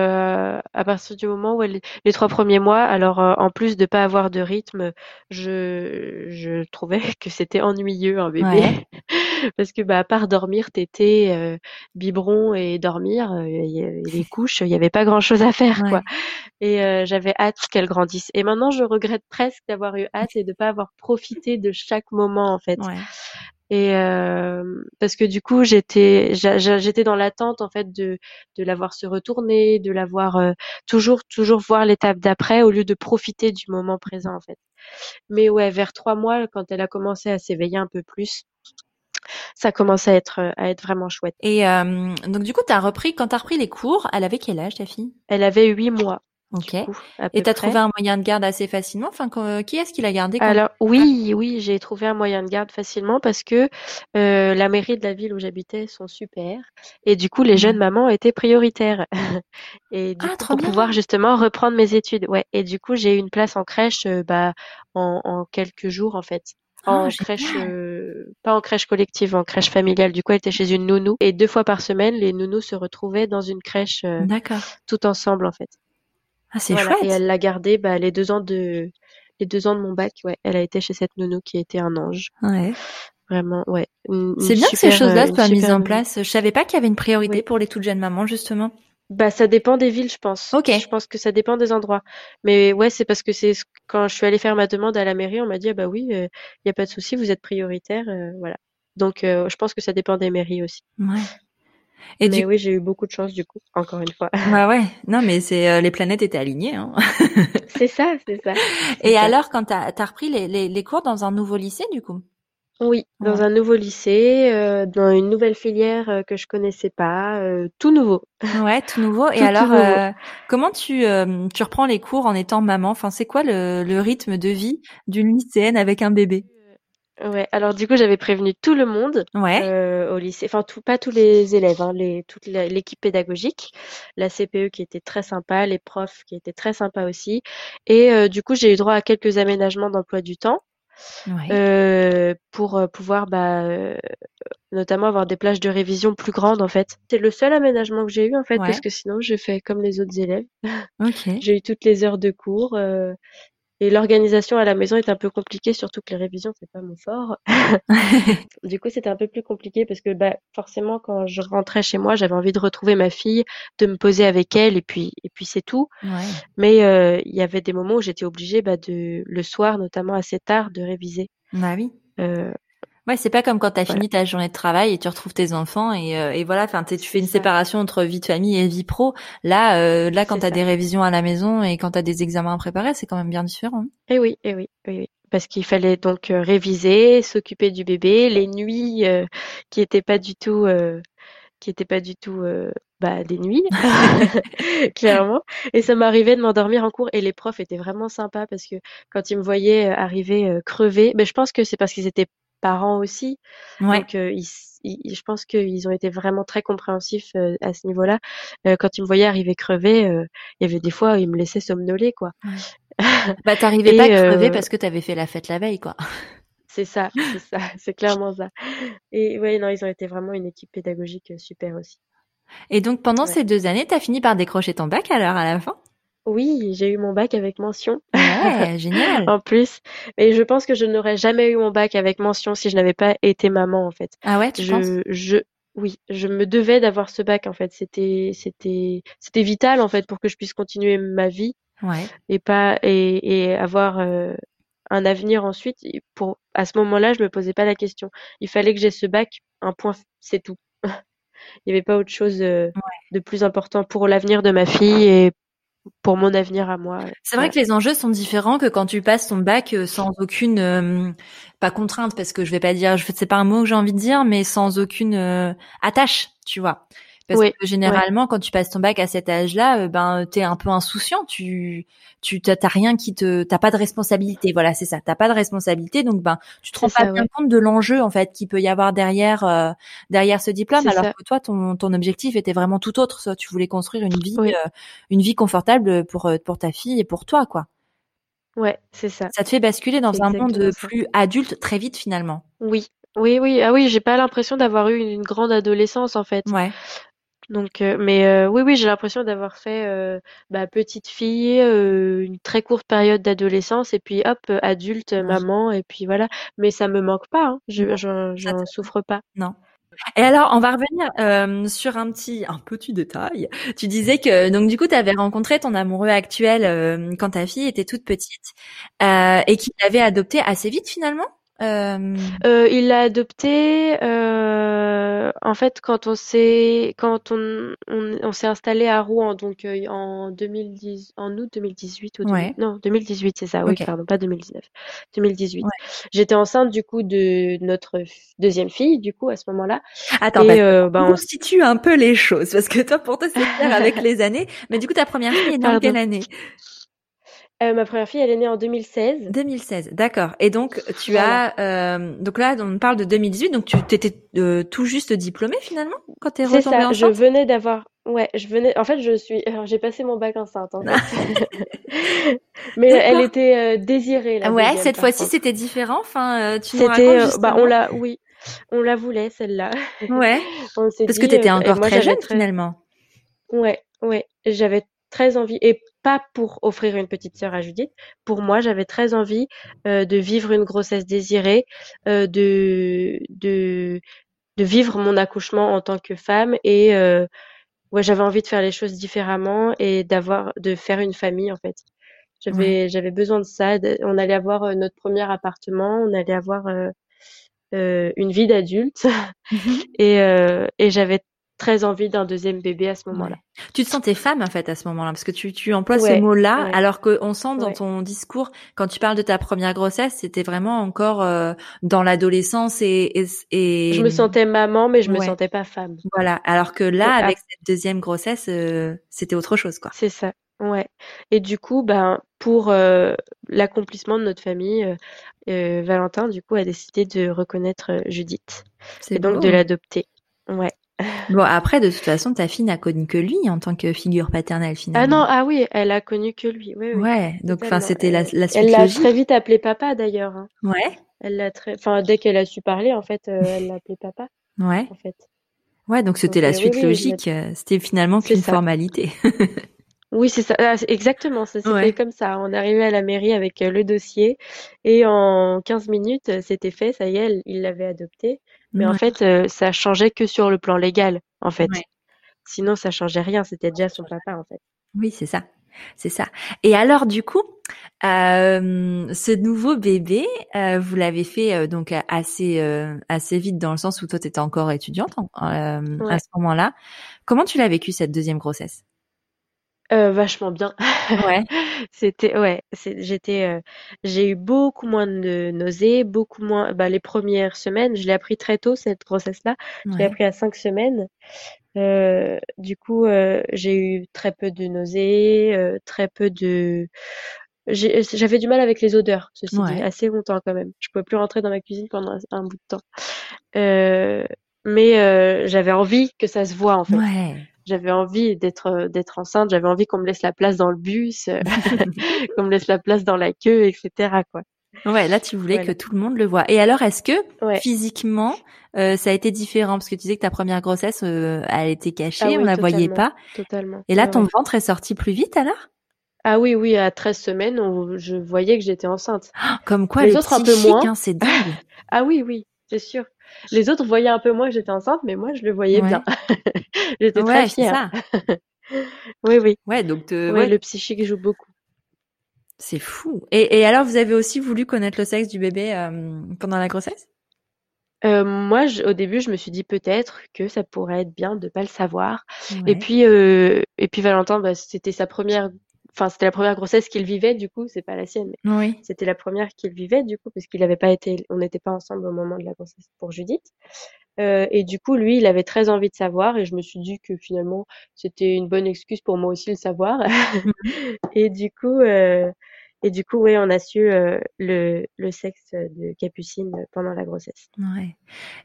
à partir du moment où elle les 3 premiers mois, alors, heu, en plus de pas avoir de rythme, je je trouvais que c'était ennuyeux un bébé Ouais. parce que, bah, à part dormir, téter, heu, biberon et dormir, et et les couches, il y avait pas grand chose à faire, quoi et j'avais hâte qu'elle grandisse et maintenant je regrette presque d'avoir eu hâte et de pas avoir profité de chaque moment, en fait Ouais. Et hem, parce que du coup, j'étais j'étais dans l'attente, en fait, de de la voir se retourner, de la voir, heu, toujours toujours voir l'étape d'après au lieu de profiter du moment présent, en fait. Mais ouais, vers 3 mois, quand elle a commencé à s'éveiller un peu plus ça commençait à être, heu, à être vraiment chouette. Et hem, donc du coup, tu as repris quand tu as repris les cours, elle avait quel âge ta fille? Elle avait 8 mois, OK coup, à et tu as trouvé un moyen de garde assez facilement? Enfin que qui est-ce qui l'a quand? Alors oui, oui, j'ai trouvé un moyen de garde facilement parce que, heu, la mairie de la ville où j'habitais sont super et du coup, les jeunes Ouais. mamans étaient prioritaires et du Ah coup, pour pouvoir justement reprendre mes études. Ouais et du coup, j'ai eu une place en crèche, heu, bah, en en quelques jours, en fait. Oh En crèche, génial! heu, pas en crèche collective, en crèche familiale. Du coup, elle était chez une nounou et 2 fois par semaine, les nounous se retrouvaient dans une crèche, toutes ensemble, en fait. Ah c'est Voilà et chouette! elle l'a gardée, bah, les 2 ans de les 2 ans de mon bac, ouais, elle a été chez cette nounou qui était un ange. Ouais. Vraiment, ouais, C'est bien que ces choses-là une soient mises en place. Je savais pas qu'il y avait une priorité pour les toutes jeunes mamans justement. Bah, ça dépend des villes, je pense. Je OK. pense que ça dépend des endroits. Mais ouais, c'est parce que c'est ce quand je suis allée faire ma demande à la mairie, on m'a dit: «Ah bah oui, heu, il y a pas de souci, vous êtes prioritaire», heu, voilà. Donc je pense que ça dépend des mairies aussi. Mouais et du Mais oui, j'ai eu beaucoup de chance du coup, encore une fois. Bah ouais, non mais c'est, heu, les planètes étaient alignées, hein. C'est ça, c'est ça, Et ça. alors quand tu as repris les les les cours dans un nouveau lycée du coup? Oui, dans un nouveau lycée, heu, dans une nouvelle filière, heu, que je connaissais pas, heu, tout nouveau. Ouais, tout nouveau et Tout, tout alors, nouveau. heu, comment tu, tu reprends les cours en étant maman? Enfin, c'est quoi le le rythme de vie d'une lycéenne avec un bébé? Ouais, alors du coup, j'avais prévenu tout le monde, Ouais. heu, au lycée, enfin tout pas tous les élèves, hein, les toute la l'équipe pédagogique, la CPE qui était très sympa, les profs qui étaient très sympas aussi et heu, du coup, j'ai eu droit à quelques aménagements d'emploi du temps, Ouais. heu, pour, pouvoir, bah, notamment avoir des plages de révision plus grandes, en fait. C'est le seul aménagement que j'ai eu, en fait, parce Ouais. que sinon j'ai fait comme les autres élèves. OK. J'ai eu toutes les heures de cours, et l'organisation à la maison est un peu compliquée, surtout que les révisions, c'est pas mon fort. Du coup, c'était un peu plus compliqué parce que, bah, forcément, quand je rentrais chez moi, j'avais envie de retrouver ma fille, de me poser avec elle et puis et puis c'est tout. Ouais. Mais heu, il y avait des moments où j'étais obligée, bah, de le soir, notamment assez tard, de réviser. Bah oui. Heu, Ouais, c'est pas comme quand tu as voilà. fini ta journée de travail et tu retrouves tes enfants et heu et voilà, enfin tu fais une séparation entre vie de famille et vie pro. Là, heu, là quand tu as ça. des révisions à la maison et quand tu as des examens à préparer, c'est quand même bien différent. Et oui, et oui, oui, oui. Parce qu'il fallait donc, heu, réviser, s'occuper du bébé, les nuits, heu, qui étaient pas du tout, heu, qui étaient pas du tout, heu, bah, des nuits, clairement et ça m'arrivait de m'endormir en cours et les profs étaient vraiment sympas parce que quand ils me voyaient, arriver, heu, crevée, beh, je pense que c'est parce qu'ils étaient parents aussi, Ouais. donc ils ils je pense qu'ils ont été vraiment très compréhensifs, heu, à ce niveau-là. Heu, quand ils me voyaient arriver crevée, heu, il y avait des fois, ils me laissaient somnoler, quoi. Ouais. Bah, t'arrivais pas crever parce que t'avais fait la fête la veille, quoi. C'est ça, c'est ça, c'est clairement ça. Et ouais, non, ils ont été vraiment une équipe pédagogique super aussi. Et donc pendant ces deux années, t'as fini par décrocher ton bac alors à la fin? Oui, j'ai eu mon bac avec mention. Ouais, génial. en plus, et je pense que je n'aurais jamais eu mon bac avec mention si je n'avais pas été maman en fait. Ah ouais, tu je, penses? je, oui, je me devais d'avoir ce bac en fait. C'était, c'était, c'était vital en fait pour que je puisse continuer ma vie. Ouais. Et pas et, et avoir euh, un avenir ensuite. Pour à ce moment-là, je me posais pas la question. Il fallait que j'ai ce bac. Un point, c'est tout. Il n'y avait pas autre chose euh, de plus important pour l'avenir de ma fille et pour mon avenir à moi. C'est vrai que les enjeux sont différents que quand tu passes ton bac euh, sans aucune euh, pas contrainte parce que je vais pas dire je sais pas un mot que j'ai envie de dire mais sans aucune euh, attache, tu vois. Parce que généralement, quand tu passes ton bac à cet âge-là, euh, ben t'es un peu insouciant. Tu, tu t'as rien qui te, t'as pas de responsabilité. Voilà, c'est ça. T'as pas de responsabilité, donc ben tu te rends pas bien compte de l'enjeu en fait qui peut y avoir derrière, euh, derrière ce diplôme. Alors que toi, ton, ton objectif était vraiment tout autre. Ça, tu voulais construire une vie, euh, une vie confortable pour pour ta fille et pour toi, quoi. Ouais, c'est ça. Ça te fait basculer dans un monde plus adulte très vite finalement. Oui, oui, oui, ah oui, j'ai pas l'impression d'avoir eu une grande adolescence en fait. Ouais. Donc, euh, mais euh, oui, oui, j'ai l'impression d'avoir fait euh, bah, petite fille, une très courte période d'adolescence, et puis hop, adulte, maman, et puis voilà. Mais ça me manque pas, hein. je j'en souffre pas. Non. Et alors, on va revenir sur un petit, un petit détail. Tu disais que donc du coup, tu avais rencontré ton amoureux actuel quand ta fille était toute petite et qu'il l'avait adopté assez vite finalement? Euh... Euh, il l'a adopté euh, en fait quand on s'est quand on, on, on s'est installé à Rouen donc euh, en 2010 en août 2018 ou non 2018 c'est ça oui pardon pas 2019 2018 j'étais enceinte du coup de notre deuxième fille du coup à ce moment-là. Attends et, bah, bah, on constitue un peu les choses parce que toi pour toi c'est clair avec les années mais du coup ta première fille est en quelle année? Euh, ma première fille, elle est née en 2016. 2016, d'accord. Et donc tu as, euh, donc là, on parle de 2018, donc tu étais euh, tout juste diplômée finalement quand t'es retombée ça, Je venais d'avoir, ouais, je venais. En fait, je suis, j'ai passé mon bac enceinte. En fait. Mais elle était désirée. La ouais, cette fois-ci c'était différent. Enfin, tu C'était, bah on l'a, oui, on la voulait celle-là. Ouais. Parce dit, que t'étais encore très jeune finalement. Ouais, ouais. J'avais très envie et pas pour offrir une petite sœur à Judith. Pour moi, j'avais très envie euh, de vivre une grossesse désirée, euh, de, de, de vivre mon accouchement en tant que femme et euh, ouais, j'avais envie de faire les choses différemment et d'avoir, de faire une famille en fait. J'avais, j'avais besoin de ça. On allait avoir euh, notre premier appartement, on allait avoir euh, euh, une vie d'adulte et, et j'avais très envie d'un deuxième bébé à ce moment-là. Tu te sentais femme en fait à ce moment-là parce que tu, tu emploies ce mot-là alors qu'on sent dans ton discours quand tu parles de ta première grossesse c'était vraiment encore euh, dans l'adolescence et, et, je me sentais maman mais je me sentais pas femme. Voilà alors que là avec cette deuxième grossesse euh, c'était autre chose quoi. C'est ça. Ouais. Et du coup, ben pour euh, l'accomplissement de notre famille, Valentin du coup a décidé de reconnaître Judith et donc de l'adopter. Ouais. Bon, après, de toute façon, ta fille n'a connu que lui en tant que figure paternelle, finalement. Ah non, ah oui, elle a connu que lui. Oui, oui. Ouais, donc, enfin, c'était la, la suite Elle l'a très vite appelé papa, d'ailleurs. Hein. Ouais. Elle l'a très, enfin, dès qu'elle a su parler, en fait, euh, elle l'a appelé papa. Ouais. En fait. Ouais, donc c'était la euh, suite logique. Euh, c'était finalement qu'une formalité. Oui, c'est ça, ah, exactement. Ça s'est fait comme ça. On arrivé à la mairie avec le dossier et en 15 minutes, c'était fait. Ça y est, il l'avait adopté. Mais en fait, euh, ça changeait que sur le plan légal, en fait. Sinon, ça changeait rien. C'était déjà son papa, en fait. Oui, c'est ça. C'est ça. Et alors, du coup, euh, ce nouveau bébé, euh, vous l'avez fait donc assez assez vite dans le sens où toi, tu étais encore étudiante à ce moment-là. Comment tu l'as vécu cette deuxième grossesse? Euh, vachement bien. Ouais. C'était ouais, j'étais, euh, j'ai eu beaucoup moins de nausées, beaucoup moins bah, les premières semaines, je l'ai appris très tôt cette grossesse-là. Je l'ai appris à cinq semaines. Euh, du coup, j'ai eu très peu de nausées, très peu de j'avais du mal avec les odeurs, ceci dit, assez longtemps quand même. Je pouvais plus rentrer dans ma cuisine pendant un bout de temps. mais, j'avais envie que ça se voit en fait. Ouais. J'avais envie d'être d'être enceinte, j'avais envie qu'on me laisse la place dans le bus, qu'on me laisse la place dans la queue, etc. Quoi. Ouais, là tu voulais que tout le monde le voit. Et alors, est-ce que physiquement, euh, ça a été différent? Parce que tu disais que ta première grossesse, euh, elle était cachée, ah on la voyait pas. Totalement. Et là, ton ventre est sorti plus vite alors? Ah oui, oui, à 13 semaines, je voyais que j'étais enceinte. comme quoi, les autres un peu moins. Hein, c'est dingue. ah oui, oui, c'est sûr. Les autres voyaient un peu moins que j'étais enceinte, mais moi, je le voyais bien. j'étais très fière. oui, oui. Ouais, donc ouais, le psychique joue beaucoup. C'est fou. Et, et, alors, vous avez aussi voulu connaître le sexe du bébé euh, pendant la grossesse? Euh, moi, au début, je me suis dit peut-être que ça pourrait être bien de pas le savoir. Et puis, euh, et puis Valentin, bah, c'était sa première, enfin c'était la première grossesse qu'il vivait. Du coup, c'est pas la sienne, mais oui. c'était la première qu'il vivait du coup, parce qu'il n'avait pas été, on n'était pas ensemble au moment de la grossesse pour Judith. Euh, et du coup, lui, il avait très envie de savoir, et je me suis dit que finalement, c'était une bonne excuse pour moi aussi le savoir. Mmh et du coup, euh, et du coup, oui, on a su euh, le, le, sexe de Capucine pendant la grossesse. Ouais.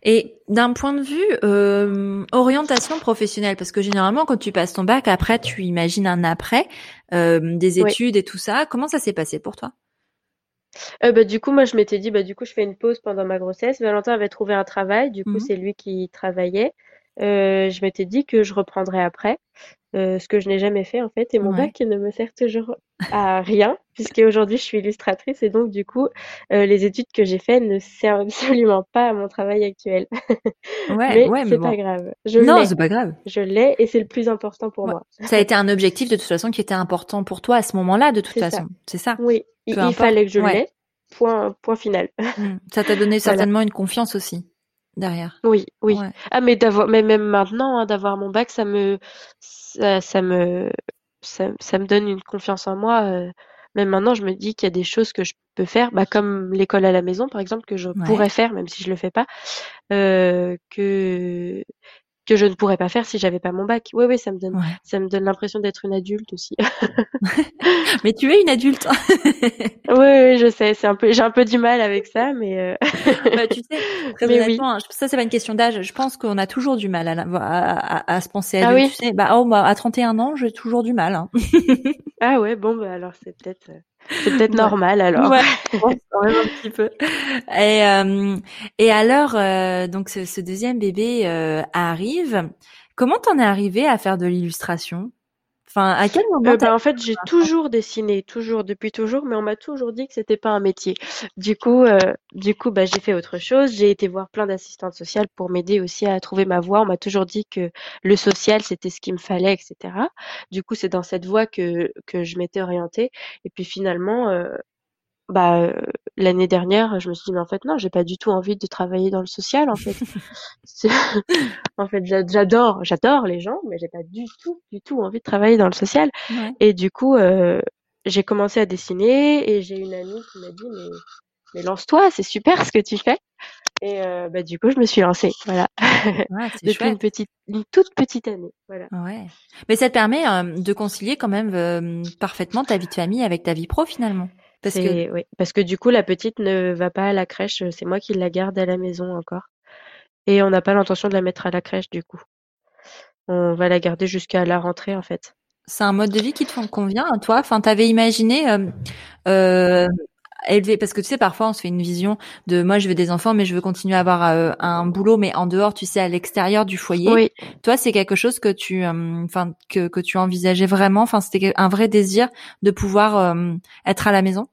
Et d'un point de vue euh, orientation professionnelle, parce que généralement, quand tu passes ton bac, après, tu imagines un après, euh, des études et tout ça. Comment ça s'est passé pour toi? Euh, bah, du coup, moi, je m'étais dit, bah, du coup, je fais une pause pendant ma grossesse. Valentin avait trouvé un travail, du coup, mmh c'est lui qui travaillait. Euh, je m'étais dit que je reprendrais après, euh, ce que je n'ai jamais fait en fait. Et mon bac ne me sert toujours à rien, puisque aujourd'hui je suis illustratrice et donc du coup, euh, les études que j'ai faites ne servent absolument pas à mon travail actuel. Ouais, mais c'est pas grave. Je non, c'est pas grave. Je l'ai et c'est le plus important pour moi. Ça a été un objectif de toute façon qui était important pour toi à ce moment-là, de toute façon. C'est ça. Oui, il, fallait que je l'ai. Point, point final. Mmh. Ça t'a donné certainement une confiance aussi derrière. Oui, oui. Ah, mais d'avoir, mais même maintenant, hein, d'avoir mon bac, ça me, ça, ça me, ça, ça, me donne une confiance en moi. Euh, même maintenant, je me dis qu'il y a des choses que je peux faire, bah, comme l'école à la maison, par exemple, que je pourrais faire, même si je le fais pas, euh, que que je ne pourrais pas faire si j'avais pas mon bac. Oui, oui, ça me donne, ça me donne l'impression d'être une adulte aussi. mais tu es une adulte. oui, oui, je sais. C'est un peu, j'ai un peu du mal avec ça, mais. Euh... bah, tu sais, très mais honnêtement, oui. ça c'est pas une question d'âge. Je pense qu'on a toujours du mal à, à, à, se penser adulte. Ah oui. Tu sais, bah, oh, bah, à 31 ans, j'ai toujours du mal. Hein. ah ouais, bon, bah alors c'est peut-être. Euh, c'est peut-être normal alors. Ouais, quand même un petit peu. Et, euh, et alors, euh, donc ce, ce, deuxième bébé euh, arrive. Comment t'en es arrivé à faire de l'illustration? Enfin, à quel moment euh, bah, En fait, j'ai toujours dessiné, toujours depuis toujours, mais on m'a toujours dit que c'était pas un métier. Du coup, euh, du coup, bah, j'ai fait autre chose. J'ai été voir plein d'assistantes sociales pour m'aider aussi à trouver ma voie. On m'a toujours dit que le social c'était ce qu'il me fallait, etc. Du coup, c'est dans cette voie que que je m'étais orientée. Et puis finalement, euh, bah euh, l'année dernière, je me suis dit mais en fait non, j'ai pas du tout envie de travailler dans le social en fait. en fait, j'adore, j'adore les gens, mais j'ai pas du tout, du tout envie de travailler dans le social. Et du coup, euh, j'ai commencé à dessiner et j'ai une amie qui m'a dit mais mais lance-toi, c'est super ce que tu fais. Et euh, bah, du coup, je me suis lancée, voilà. Depuis une petite, une toute petite année, voilà. Ouais. Mais ça te permet de concilier quand même parfaitement ta vie de famille avec ta vie pro finalement. Parce que... Oui, parce que du coup, la petite ne va pas à la crèche. C'est moi qui la garde à la maison encore. Et on n'a pas l'intention de la mettre à la crèche du coup. On va la garder jusqu'à la rentrée en fait. C'est un mode de vie qui te convient à toi? Enfin, t'avais imaginé euh, euh, élever parce que tu sais parfois on se fait une vision de moi je veux des enfants mais je veux continuer à avoir euh, un boulot mais en dehors tu sais à l'extérieur du foyer. Oui. Toi c'est quelque chose que tu euh, enfin que que tu envisageais vraiment? Enfin c'était un vrai désir de pouvoir euh, être à la maison?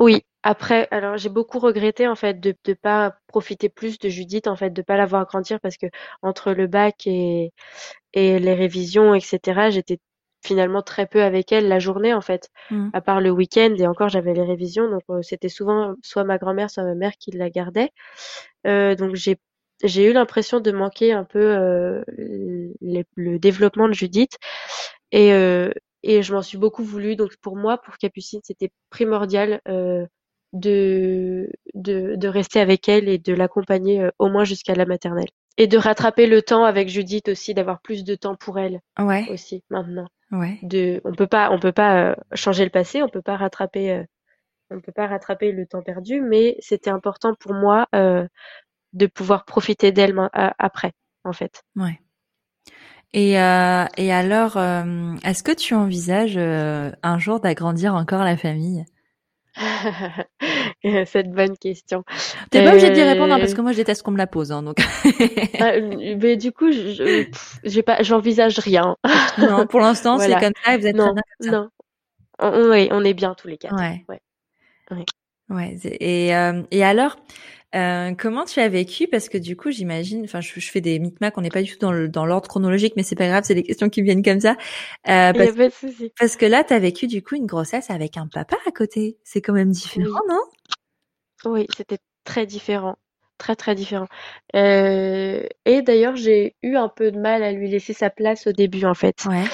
Oui. Après, alors j'ai beaucoup regretté en fait de ne pas profiter plus de Judith, en fait, de pas la voir grandir parce que entre le bac et, et les révisions, etc., j'étais finalement très peu avec elle la journée en fait, mmh. à part le week-end et encore j'avais les révisions donc euh, c'était souvent soit ma grand-mère soit ma mère qui la gardait. Euh, donc j'ai j'ai eu l'impression de manquer un peu euh, le développement de Judith et et je m'en suis beaucoup voulu donc pour moi pour Capucine c'était primordial de, de, de rester avec elle et de l'accompagner au moins jusqu'à la maternelle. Et de rattraper le temps avec Judith aussi, d'avoir plus de temps pour elle ouais. aussi maintenant. Ouais. De, on peut pas, on peut pas euh, changer le passé, on peut pas rattraper, euh, on peut pas rattraper le temps perdu, mais c'était important pour moi euh, de pouvoir profiter d'elle après, en fait. Ouais. Et, euh, et alors, euh, est-ce que tu envisages euh, un jour d'agrandir encore la famille? Cette bonne question. T'es pas obligé d'y répondre hein, parce que moi je déteste qu'on me la pose, hein, donc. Ah, mais du coup, je, j'ai pas, j'envisage rien. non, pour l'instant c'est comme ça et vous êtes non, très bien comme ça. Non, on, on, on est bien tous les quatre. Ouais. ouais. ouais. Ouais. Et, et alors, euh, comment tu as vécu? Parce que du coup, j'imagine, enfin, je, fais des micmacs, on n'est pas du tout dans, le, dans l'ordre chronologique, mais c'est pas grave, c'est des questions qui viennent comme ça. Euh, parce, pas de souci. parce que là, tu as vécu du coup une grossesse avec un papa à côté. C'est quand même différent, non? Oui, c'était très différent très très différent. Euh, et d'ailleurs, j'ai eu un peu de mal à lui laisser sa place au début, en fait. Ouais.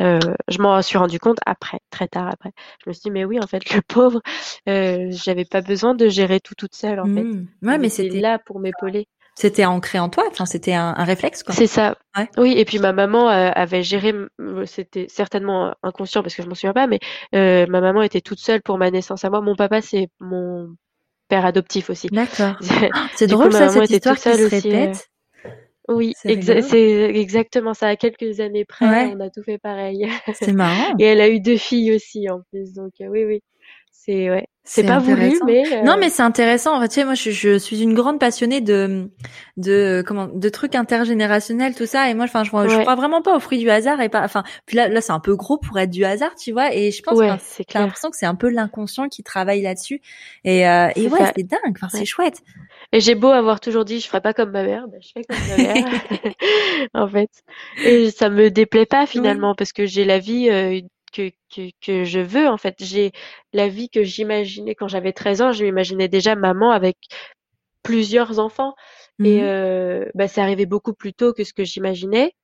Euh, je m'en suis rendu compte après, très tard après. Je me suis dit, mais oui, en fait, le pauvre, euh, j'avais pas besoin de gérer tout toute seule, en fait. Mmh. Ouais, mais c'était là pour m'épauler. C'était ancré en toi, enfin, c'était un, un, réflexe, quoi. C'est ça. Ouais. Oui, et puis ma maman euh, avait géré, c'était certainement inconscient parce que je m'en souviens pas, mais euh, ma maman était toute seule pour ma naissance à moi. Mon papa, c'est mon père adoptif aussi. D'accord. c'est drôle ça, cette histoire qui se euh, répète. Oui, c'est exactement ça. À quelques années près, on a tout fait pareil. C'est marrant. Et elle a eu deux filles aussi en plus, donc euh, oui, oui. C'est ouais. C'est pas voulu, mais euh... non, mais c'est intéressant. En fait, tu sais, moi, je, je, suis une grande passionnée de de comment de trucs intergénérationnels, tout ça. Et moi, enfin, je, je crois vraiment pas au fruit du hasard et pas. Enfin, puis là, là, c'est un peu gros pour être du hasard, tu vois. Et je pense ouais, que j'ai l'impression que c'est un peu l'inconscient qui travaille là-dessus. Et euh, et ouais, c'est dingue. Enfin, c'est chouette. Et j'ai beau avoir toujours dit, je ferai pas comme ma mère, ben, je fais comme ma mère, en fait. Et ça me déplaît pas finalement parce que j'ai la vie euh, que, que, que je veux en fait. J'ai la vie que j'imaginais quand j'avais 13 ans, je m'imaginais déjà maman avec plusieurs enfants mmh et euh, bah, c'est arrivé beaucoup plus tôt que ce que j'imaginais.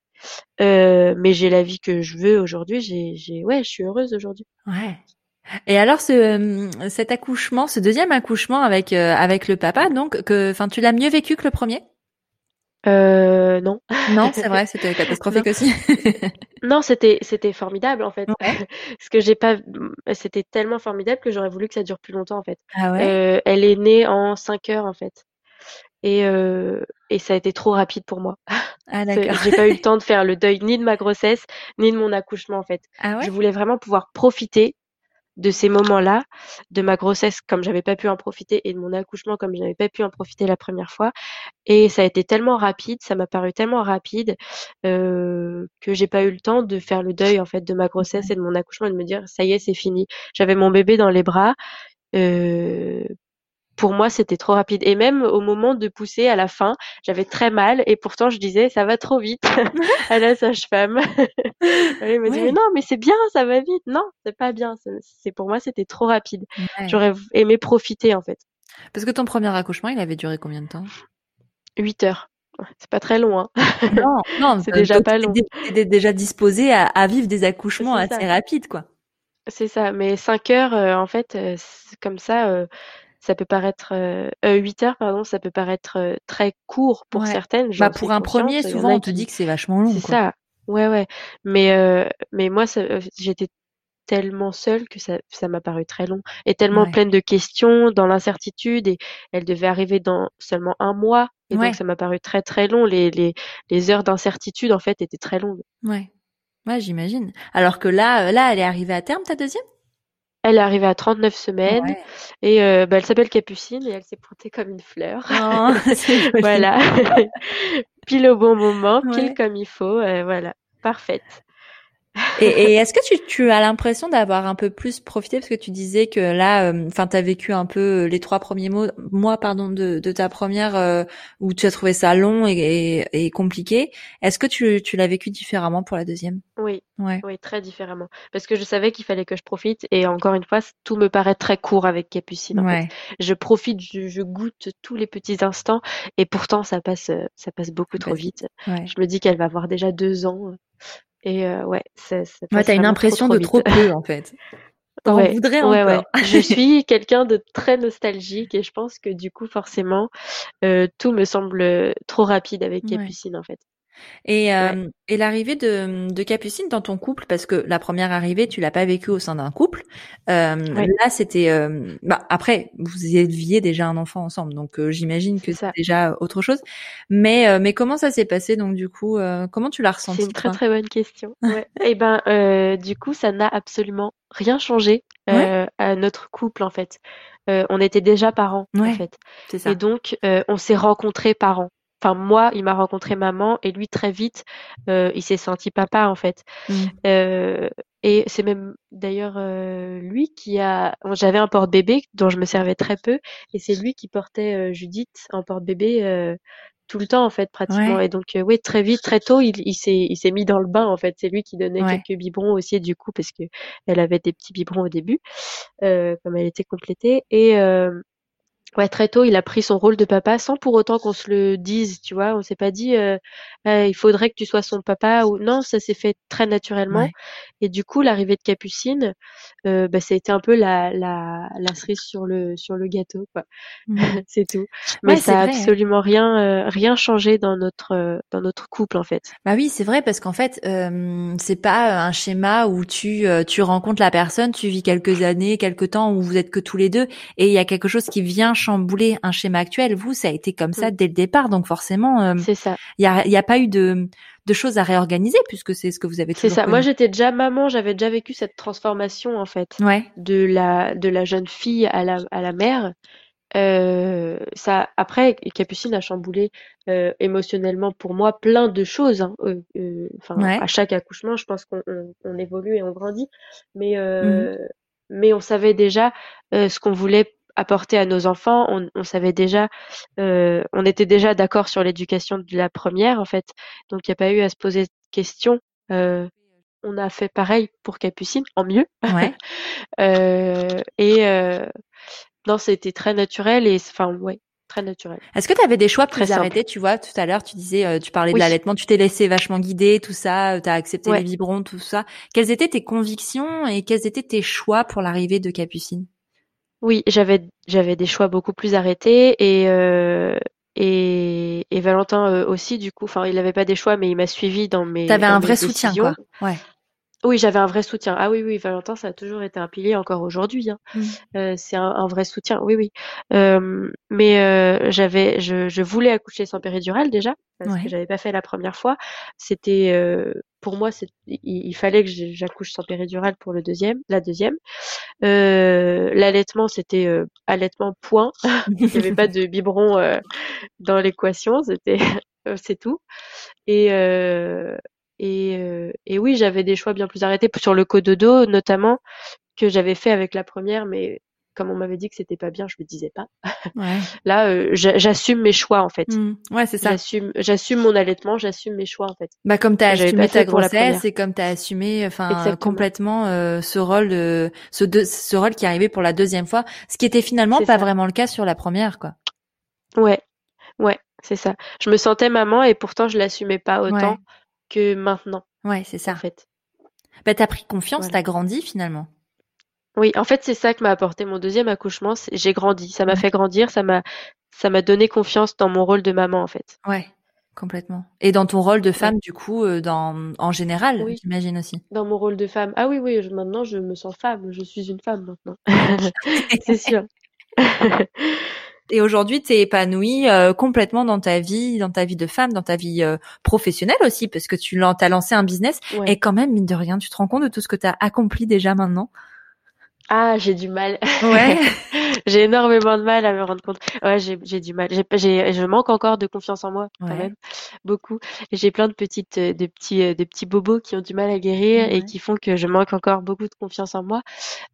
Euh, mais j'ai la vie que je veux aujourd'hui. J'ai, j'ai, ouais, je suis heureuse aujourd'hui. Ouais. Et alors ce cet accouchement, ce deuxième accouchement avec euh, avec le papa, donc que, enfin, tu l'as mieux vécu que le premier? Euh, non. Non, c'est vrai, c'était catastrophique aussi. non, c'était c'était formidable en fait. Ouais. Parce que j'ai pas, c'était tellement formidable que j'aurais voulu que ça dure plus longtemps en fait. Ah ouais? Euh, elle est née en 5 heures en fait. Et euh, et ça a été trop rapide pour moi. Ah d'accord. j'ai pas eu le temps de faire le deuil ni de ma grossesse ni de mon accouchement en fait. Ah ouais? Je voulais vraiment pouvoir profiter de ces moments-là, de ma grossesse comme j'avais pas pu en profiter et de mon accouchement comme je n'avais pas pu en profiter la première fois. Et ça a été tellement rapide, ça m'a paru tellement rapide euh, que j'ai pas eu le temps de faire le deuil en fait de ma grossesse et de mon accouchement et de me dire ça y est c'est fini. J'avais mon bébé dans les bras. Euh, pour moi, c'était trop rapide. Et même au moment de pousser à la fin, j'avais très mal et pourtant je disais ça va trop vite à la sage-femme. Elle me dit mais non, mais c'est bien, ça va vite. Non, c'est pas bien. C'est pour moi, c'était trop rapide. Ouais. J'aurais aimé profiter en fait. Parce que ton premier accouchement, il avait duré combien de temps? 8 heures. C'est pas très long. Hein. Non, non, c'est déjà pas long. T'es déjà disposé à, à, vivre des accouchements assez rapides, quoi. C'est ça, mais 5 heures, euh, en fait, euh, comme ça, euh, ça peut paraître euh, 8 heures pardon ça peut paraître très court pour ouais. certaines bah pour un premier souvent on te dit que c'est vachement long c'est ça ouais ouais mais euh, mais moi j'étais tellement seule que ça ça m'a paru très long et tellement ouais. pleine de questions dans l'incertitude et elle devait arriver dans seulement un mois et ouais. donc ça m'a paru très très long les les les heures d'incertitude en fait étaient très longues ouais ouais j'imagine alors que là là elle est arrivée à terme ta deuxième? Elle est arrivée à 39 semaines ouais. et euh, bah, elle s'appelle Capucine et elle s'est pointée comme une fleur. Oh, voilà. pile au bon moment, pile ouais. comme il faut. Euh, voilà. Parfaite. Et, et est-ce que tu, tu as l'impression d'avoir un peu plus profité? Parce que tu disais que là, enfin, euh, tu as vécu un peu les trois premiers mois, mois pardon, de, de ta première euh, où tu as trouvé ça long et, et, et compliqué. Est-ce que tu, tu l'as vécu différemment pour la deuxième? Oui, ouais. oui, très différemment. Parce que je savais qu'il fallait que je profite et encore une fois, tout me paraît très court avec Capucine. En ouais. fait. Je profite, je, je, goûte tous les petits instants et pourtant ça passe, ça passe beaucoup trop vite. Ouais. Je me dis qu'elle va avoir déjà deux ans. Et euh, ouais, ça ouais, t'as une impression trop, trop de trop peu en fait. T'en ouais, voudrais ouais, encore. Ouais. je suis quelqu'un de très nostalgique et je pense que du coup forcément euh, tout me semble trop rapide avec Capucine en fait. Et, euh, et l'arrivée de, de Capucine dans ton couple, parce que la première arrivée, tu l'as pas vécue au sein d'un couple. Euh, Là, c'était. Euh, bah, après, vous éleviez déjà un enfant ensemble, donc euh, j'imagine que c'est déjà autre chose. Mais euh, mais comment ça s'est passé donc du coup Comment tu l'as ressenti C'est une très très bonne question. Ouais. et eh ben du coup, ça n'a absolument rien changé à notre couple en fait. on était déjà parents en fait. Ça. Et donc on s'est rencontrés parents enfin moi, il m'a rencontré maman et lui très vite, euh, il s'est senti papa en fait. Mmh. Euh, et c'est même d'ailleurs euh, lui qui a, j'avais un porte-bébé dont je me servais très peu et c'est lui qui portait Judith en porte-bébé tout le temps en fait pratiquement. Et donc oui très vite, très tôt, il, il s'est il s'est mis dans le bain en fait. C'est lui qui donnait quelques biberons aussi du coup parce que elle avait des petits biberons au début comme elle était complétée et Ouais, très tôt, il a pris son rôle de papa sans pour autant qu'on se le dise, tu vois. On s'est pas dit euh, «Euh, il faudrait que tu sois son papa ou non, ça s'est fait très naturellement. Et du coup, l'arrivée de Capucine, euh, bah, ça a été un peu la, la, la cerise sur le sur le gâteau, quoi. Mmh. c'est tout. Mais ça a absolument rien euh, rien changé dans notre dans notre couple en fait. Bah oui, c'est vrai parce qu'en fait, c'est pas un schéma où tu tu rencontres la personne, tu vis quelques années, quelques temps où vous êtes que tous les deux et il y a quelque chose qui vient chambouler un schéma actuel. Vous, ça a été comme ça mmh. dès le départ, donc forcément, euh, c'est ça. Il y a, y a pas eu de, de choses à réorganiser puisque c'est ce que vous avez. C'est ça. Moi, j'étais déjà maman, j'avais déjà vécu cette transformation en fait, ouais. de la de la jeune fille à la à la mère. Euh, ça après Capucine a chamboulé euh, émotionnellement pour moi plein de choses hein. euh, à chaque accouchement je pense qu'on on, on évolue et on grandit mais mmh. mais on savait déjà ce qu'on voulait apporter à nos enfants. On, on savait déjà, euh, on était déjà d'accord sur l'éducation de la première en fait, donc il n'y a pas eu à se poser de questions. Euh, on a fait pareil pour Capucine, en mieux. Ouais. euh, et euh, non, c'était très naturel et enfin ouais, très naturel. Est-ce que tu avais des choix plus arrêtés Tu vois, tout à l'heure, tu disais, euh, tu parlais de l'allaitement, tu t'es laissé vachement guider, tout ça, tu as accepté les biberons, tout ça. Quelles étaient tes convictions et quels étaient tes choix pour l'arrivée de Capucine? Oui, j'avais j'avais des choix beaucoup plus arrêtés et euh, et, et Valentin euh, aussi du coup. Enfin, il n'avait pas des choix, mais il m'a suivi dans mes. T'avais un vrai soutien, quoi. Ouais. Oui, j'avais un vrai soutien. Ah oui, oui, Valentin, ça a toujours été un pilier encore aujourd'hui. Hein. Mmh. Euh, c'est un, un, vrai soutien. Oui, oui. Euh, mais euh, j'avais, je, je, voulais accoucher sans péridurale déjà parce que j'avais pas fait la première fois. C'était euh, pour moi, c'est, il, fallait que j'accouche sans péridurale pour le deuxième, la deuxième. Euh, l'allaitement, c'était euh, allaitement point. Il n'y avait pas de biberon dans l'équation. C'était, c'est tout. Et et, euh, et oui, j'avais des choix bien plus arrêtés sur le cododo notamment que j'avais fait avec la première, mais comme on m'avait dit que c'était pas bien, je me disais pas. Ouais. Là, euh, j'assume mes choix en fait. Mmh. Ouais, c'est ça. J'assume, j'assume mon allaitement, j'assume mes choix en fait. Bah comme t'as assumé ta grossesse et comme t'as assumé, enfin complètement euh, ce rôle, de, ce, de, ce rôle qui arrivait pour la deuxième fois, ce qui était finalement pas vraiment le cas sur la première, quoi. Ouais, ouais, c'est ça. Je me sentais maman et pourtant je l'assumais pas autant que maintenant. Ouais, c'est ça. En fait. Bah, t'as pris confiance, tu t'as grandi finalement. Oui, en fait, c'est ça que m'a apporté mon deuxième accouchement. J'ai grandi, ça m'a fait grandir, ça m'a, ça m'a donné confiance dans mon rôle de maman, en fait. Ouais, complètement. Et dans ton rôle de femme, du coup, euh, dans, en général, j'imagine aussi. Dans mon rôle de femme. Ah oui, oui, maintenant, je me sens femme. Je suis une femme maintenant. c'est sûr. Et aujourd'hui, tu es épanouie euh, complètement dans ta vie, dans ta vie de femme, dans ta vie euh, professionnelle aussi, parce que tu as lancé un business. Et quand même, mine de rien, tu te rends compte de tout ce que tu as accompli déjà maintenant? Ah, j'ai du mal. Ouais. j'ai énormément de mal à me rendre compte. Ouais, j'ai, j'ai du mal. J'ai, j'ai, je manque encore de confiance en moi, quand même, beaucoup. J'ai plein de petites, euh, de petits, euh, de petits bobos qui ont du mal à guérir et qui font que je manque encore beaucoup de confiance en moi.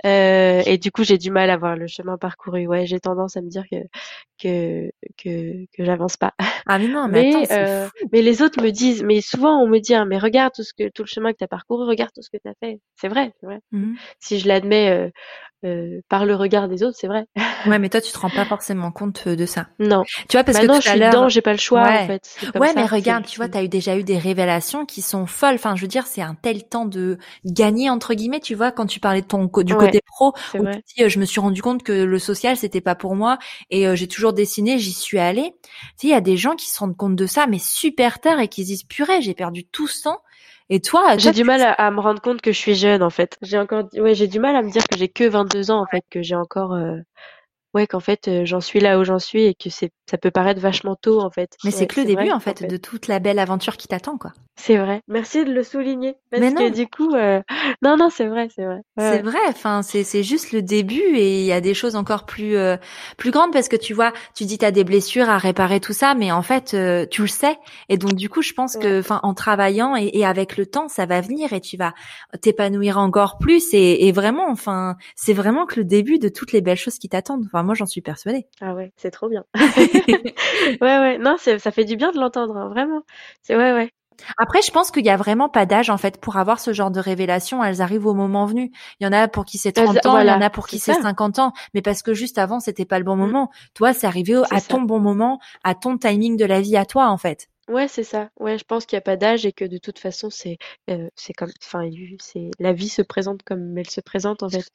Euh, et du coup, j'ai du mal à voir le chemin parcouru. Ouais, j'ai tendance à me dire que, que, que, que j'avance pas. Ah mais non, mais, attends, euh, mais les autres me disent, mais souvent on me dit, hein, mais regarde tout ce que, tout le chemin que tu as parcouru, regarde tout ce que tu as fait. C'est vrai, c'est vrai. Mmh si je l'admets, euh, euh, par le regard des autres, c'est vrai. Ouais, mais toi, tu te rends pas forcément compte de ça. Non. Tu vois, parce Maintenant, que je tout à suis dedans, j'ai pas le choix Ouais. en fait. Ouais, ça, mais regarde, tu vois, t'as eu déjà eu des révélations qui sont folles. Enfin, je veux dire, c'est un tel temps de gagner entre guillemets. Tu vois, quand tu parlais de ton du Ouais. côté pro, où tu dis, euh, je me suis rendu compte que le social c'était pas pour moi et euh, j'ai toujours dessiné, j'y suis allée. Tu sais, il y a des gens qui se rendent compte de ça, mais super tard et qui se disent purée, j'ai perdu tout ce temps. Et toi, J'ai du mal à, à me rendre compte que je suis jeune en fait. J'ai encore, ouais, j'ai du mal à me dire que j'ai que 22 ans en fait, que j'ai encore, euh, ouais, qu'en fait euh, j'en suis là où j'en suis et que c'est, ça peut paraître vachement tôt en fait. mais c'est Ouais, que le début vrai, en fait, de toute la belle aventure qui t'attend quoi. C'est vrai. Merci de le souligner parce Mais que non. du coup, euh, non, non, c'est vrai, c'est vrai. Ouais, C'est ouais. vrai, enfin c'est c'est juste le début et il y a des choses encore plus euh, plus grandes parce que tu vois, tu dis t'as des blessures à réparer tout ça, mais en fait euh, tu le sais et donc du coup je pense que enfin en travaillant et, et avec le temps ça va venir et tu vas t'épanouir encore plus et, et vraiment enfin c'est vraiment que le début de toutes les belles choses qui t'attendent. Enfin moi j'en suis persuadée. Ah ouais, c'est trop bien. ouais, ouais. Non, ça fait du bien de l'entendre, hein, vraiment. C'est ouais, ouais. Après, je pense qu'il y a vraiment pas d'âge en fait pour avoir ce genre de révélation. Elles arrivent au moment venu. Il y en a pour qui c'est 30 Elles- ans, il y en a pour qui c'est c'est ça. 50 ans, mais parce que juste avant c'était pas le bon Mm. moment. Toi, c'est arrivé à ça. ton bon moment, à ton timing de la vie à toi en fait. Ouais, c'est ça. Ouais, je pense qu'il n'y a pas d'âge et que de toute façon, c'est euh, c'est comme, enfin, il- c'est la vie se présente comme elle se présente en fait.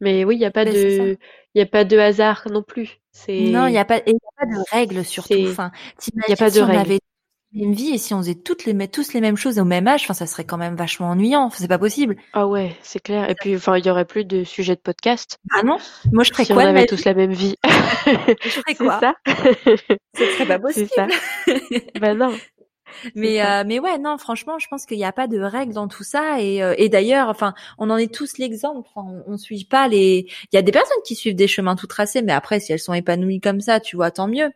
Mais oui, il n'y a pas c'est de, il y a pas de hasard non plus. C'est, Non, il y a pas, et il y a pas de règles surtout. C'est- Enfin, il y a pas de si on avait même vie et si on faisait toutes les, tous les mêmes choses au même âge, enfin, ça serait quand même vachement ennuyant. Enfin, C'est pas possible. Ah ouais, c'est clair. Et puis, enfin, il y aurait plus de sujets de podcast Ah non. Moi, je ferais si on quoi avait tous la même vie. Je ferais C'est quoi? ça. Ce serait pas C'est possible. ça. Ben non. Mais euh, mais ouais non franchement je pense qu'il n'y a pas de règles dans tout ça et euh, et d'ailleurs enfin on en est tous l'exemple enfin, on, on suit pas les il y a des personnes qui suivent des chemins tout tracés mais après si elles sont épanouies comme ça tu vois tant mieux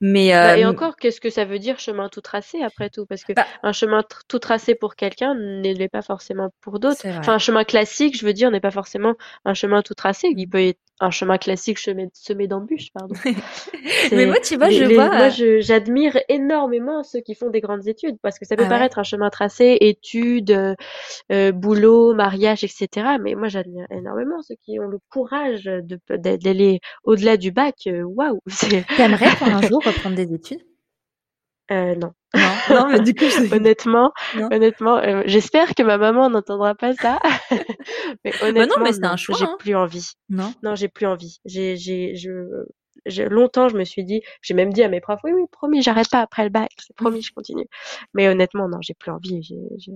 mais euh, Bah, et encore, qu'est-ce que ça veut dire chemin tout tracé après tout? Parce que Bah- un chemin tout tracé pour quelqu'un ne l'est pas forcément pour d'autres. Enfin, un chemin classique, je veux dire, n'est pas forcément un chemin tout tracé. Il peut être un chemin classique semé, semé d'embûches, pardon. mais moi tu vois Les- je les- vois Moi, euh, j'admire énormément ceux qui font des grandes études parce que ça peut Ah ouais paraître un chemin tracé, études, euh, euh, boulot, mariage, etc. Mais moi, j'admire énormément ceux qui ont le courage d'aller au-delà du bac. Euh, Waouh, t'aimerais toi un jour reprendre des études? Euh, non. non non mais du coup. Honnêtement, Non. honnêtement, euh, j'espère que ma maman n'entendra pas ça. mais honnêtement, mais c'est un choix, j'ai hein. plus envie. non Non, j'ai plus envie. J'ai, j'ai, je- longtemps, je me suis dit, j'ai même dit à mes profs, oui, oui, promis, j'arrête pas après le bac, c'est promis, je continue. Mais honnêtement, non, j'ai plus envie. J'ai,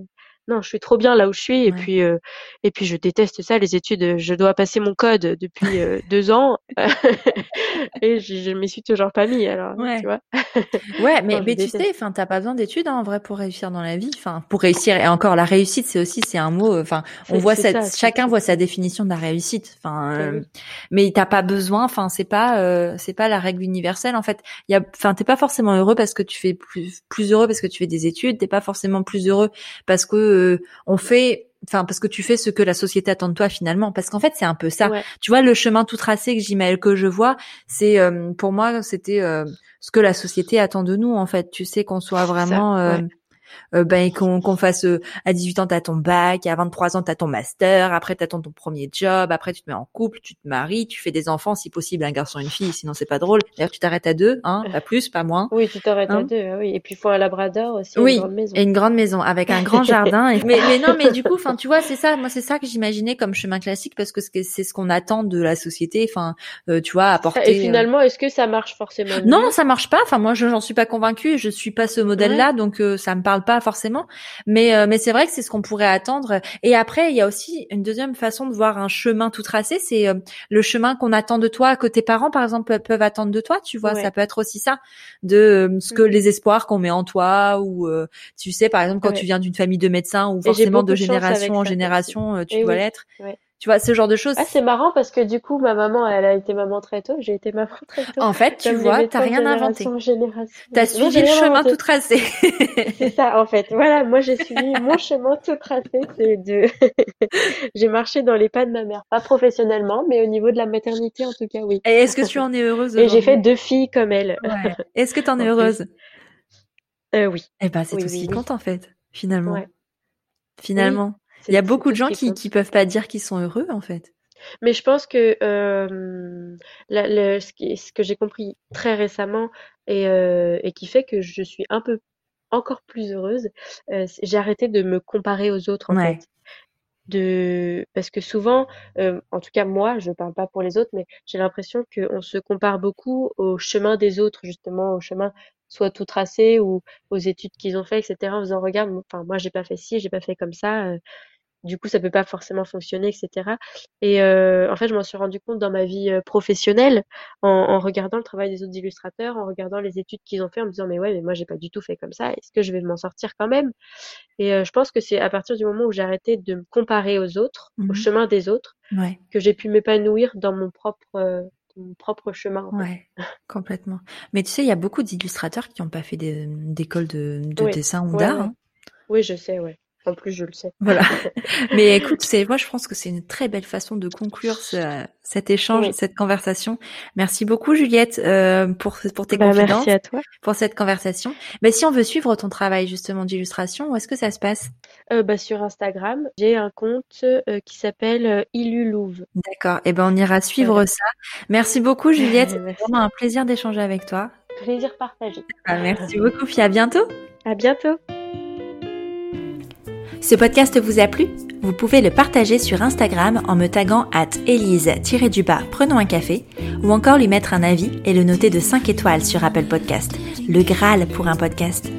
Non, je suis trop bien là où je suis, et Ouais. puis, euh, et puis, je déteste ça, les études. Je dois passer mon code depuis euh, deux ans, et je, je m'y suis toujours pas mis. Alors, Ouais. tu vois? Ouais, mais, Non, je mais tu sais, enfin, t'as pas besoin d'études hein, en vrai pour réussir dans la vie. Enfin, pour réussir et encore la réussite, c'est aussi c'est un mot. Enfin, on voit cette, ça, chacun voit sa définition de la réussite. Enfin, euh, oui. mais t'as pas besoin. Enfin, c'est pas euh, c'est pas la règle universelle. En fait, il y a, enfin, t'es pas forcément heureux parce que tu fais plus plus heureux parce que tu fais des études. T'es pas forcément plus heureux parce que euh, on fait. Enfin, parce que tu fais ce que la société attend de toi finalement. Parce qu'en fait, c'est un peu ça. Ouais. Tu vois, le chemin tout tracé que j'imagine que je vois, c'est euh, pour moi, c'était euh, ce que la société attend de nous en fait. Tu sais qu'on soit vraiment Ça, euh, ouais. Euh, ben qu'on qu'on fasse euh, à 18 ans t'as ton bac, à 23 ans t'as ton master, après t'as ton, ton premier job, après tu te mets en couple, tu te maries, tu fais des enfants si possible un garçon et une fille, sinon c'est pas drôle. D'ailleurs tu t'arrêtes à deux, hein, pas plus, pas moins. Oui, tu t'arrêtes à Hein deux, oui. Et puis il faut un labrador aussi, Oui, une grande maison. Et une grande maison avec un grand jardin. Et- Mais, mais non, mais du coup, enfin, tu vois, c'est ça. Moi, c'est ça que j'imaginais comme chemin classique parce que c'est ce qu'on attend de la société. Enfin, euh, tu vois, apporter. Et finalement, est-ce que ça marche forcément Non, ça marche pas. Enfin, moi, je j'en suis pas convaincue. Je suis pas ce modèle-là, donc euh, ça me parle pas forcément. Mais euh, mais c'est vrai que c'est ce qu'on pourrait attendre. Et après, il y a aussi une deuxième façon de voir un chemin tout tracé. C'est euh, le chemin qu'on attend de toi, que tes parents, par exemple, peuvent- attendre de toi. Tu vois, Ouais. ça peut être aussi ça, de euh, ce que Mhm. les espoirs qu'on met en toi, ou euh, tu sais, par exemple, quand Ouais. tu viens d'une famille de médecins, ou forcément de génération en génération, tu Eh dois oui. l'être. Ouais. Tu vois, ce genre de choses. Ah, c'est marrant parce que du coup, ma maman, elle a été maman très tôt, j'ai été maman très tôt. En fait, tu Comme vois, t'as rien inventé. T'as suivi le chemin inventé. tout tracé. C'est ça, en fait. Voilà, moi, j'ai suivi mon chemin tout tracé. C'est de, j'ai marché dans les pas de ma mère. Pas professionnellement, mais au niveau de la maternité, en tout cas, oui. Et est-ce que tu en es heureuse Et j'ai fait deux filles comme elle. Ouais. Est-ce que t'en es heureuse Euh, oui. Eh ben, c'est Oui, tout ce qui oui. compte en fait, finalement. Ouais. Finalement, il y a beaucoup de gens qui qui peuvent pas dire qu'ils sont heureux en fait. Mais je pense que euh, ce, qui, ce que j'ai compris très récemment et, euh, et qui fait que je suis un peu encore plus heureuse, euh, j'ai arrêté de me comparer aux autres en fait. De... Parce que souvent, euh, en tout cas moi, je ne parle pas pour les autres, mais j'ai l'impression qu'on se compare beaucoup au chemin des autres, justement, au chemin soit tout tracé ou aux études qu'ils ont fait, etc. En faisant, regarde, enfin, moi, j'ai pas fait ci, j'ai pas fait comme ça. Euh, du coup, ça peut pas forcément fonctionner, etc. Et euh, en fait, je m'en suis rendu compte dans ma vie euh, professionnelle en, en, regardant le travail des autres illustrateurs, en regardant les études qu'ils ont fait, en me disant mais ouais, mais moi j'ai pas du tout fait comme ça. Est-ce que je vais m'en sortir quand même? Et euh, je pense que c'est à partir du moment où j'ai arrêté de me comparer aux autres, au mmh chemin des autres, ouais. que j'ai pu m'épanouir dans mon propre euh, mon propre chemin. En ouais, complètement. Mais tu sais, il y a beaucoup d'illustrateurs qui n'ont pas fait d'école de, de, dessin ou d'art. Hein. Oui, je sais, ouais. En plus, je le sais. Voilà. Mais écoute, c'est moi, je pense que c'est une très belle façon de conclure ce, cet échange, cette conversation. Merci beaucoup, Juliette, euh, pour pour tes bah, confidences, merci à toi. pour cette conversation. Mais si on veut suivre ton travail justement d'illustration, où est-ce que ça se passe? Euh, bah, sur Instagram, j'ai un compte euh, qui s'appelle Illulouve. D'accord. Et eh ben, on ira suivre ça. Merci beaucoup, Juliette. C'est vraiment un plaisir d'échanger avec toi. Plaisir partagé. Ah, merci beaucoup. Puis à bientôt. À bientôt. Ce podcast vous a plu? Vous pouvez le partager sur Instagram en me taguant at elise-du-bas prenons un café ou encore lui mettre un avis et le noter de 5 étoiles sur Apple Podcast, le Graal pour un podcast.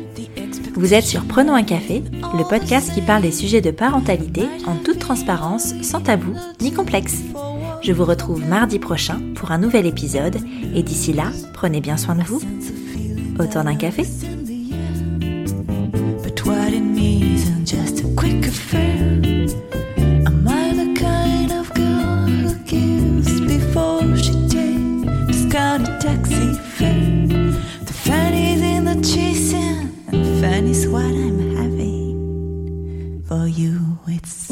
Vous êtes sur Prenons un café, le podcast qui parle des sujets de parentalité en toute transparence, sans tabou ni complexe. Je vous retrouve mardi prochain pour un nouvel épisode et d'ici là, prenez bien soin de vous. Autour d'un café out the taxi fare. The fanny's in the chasing, and fanny's what I'm having. For you, it's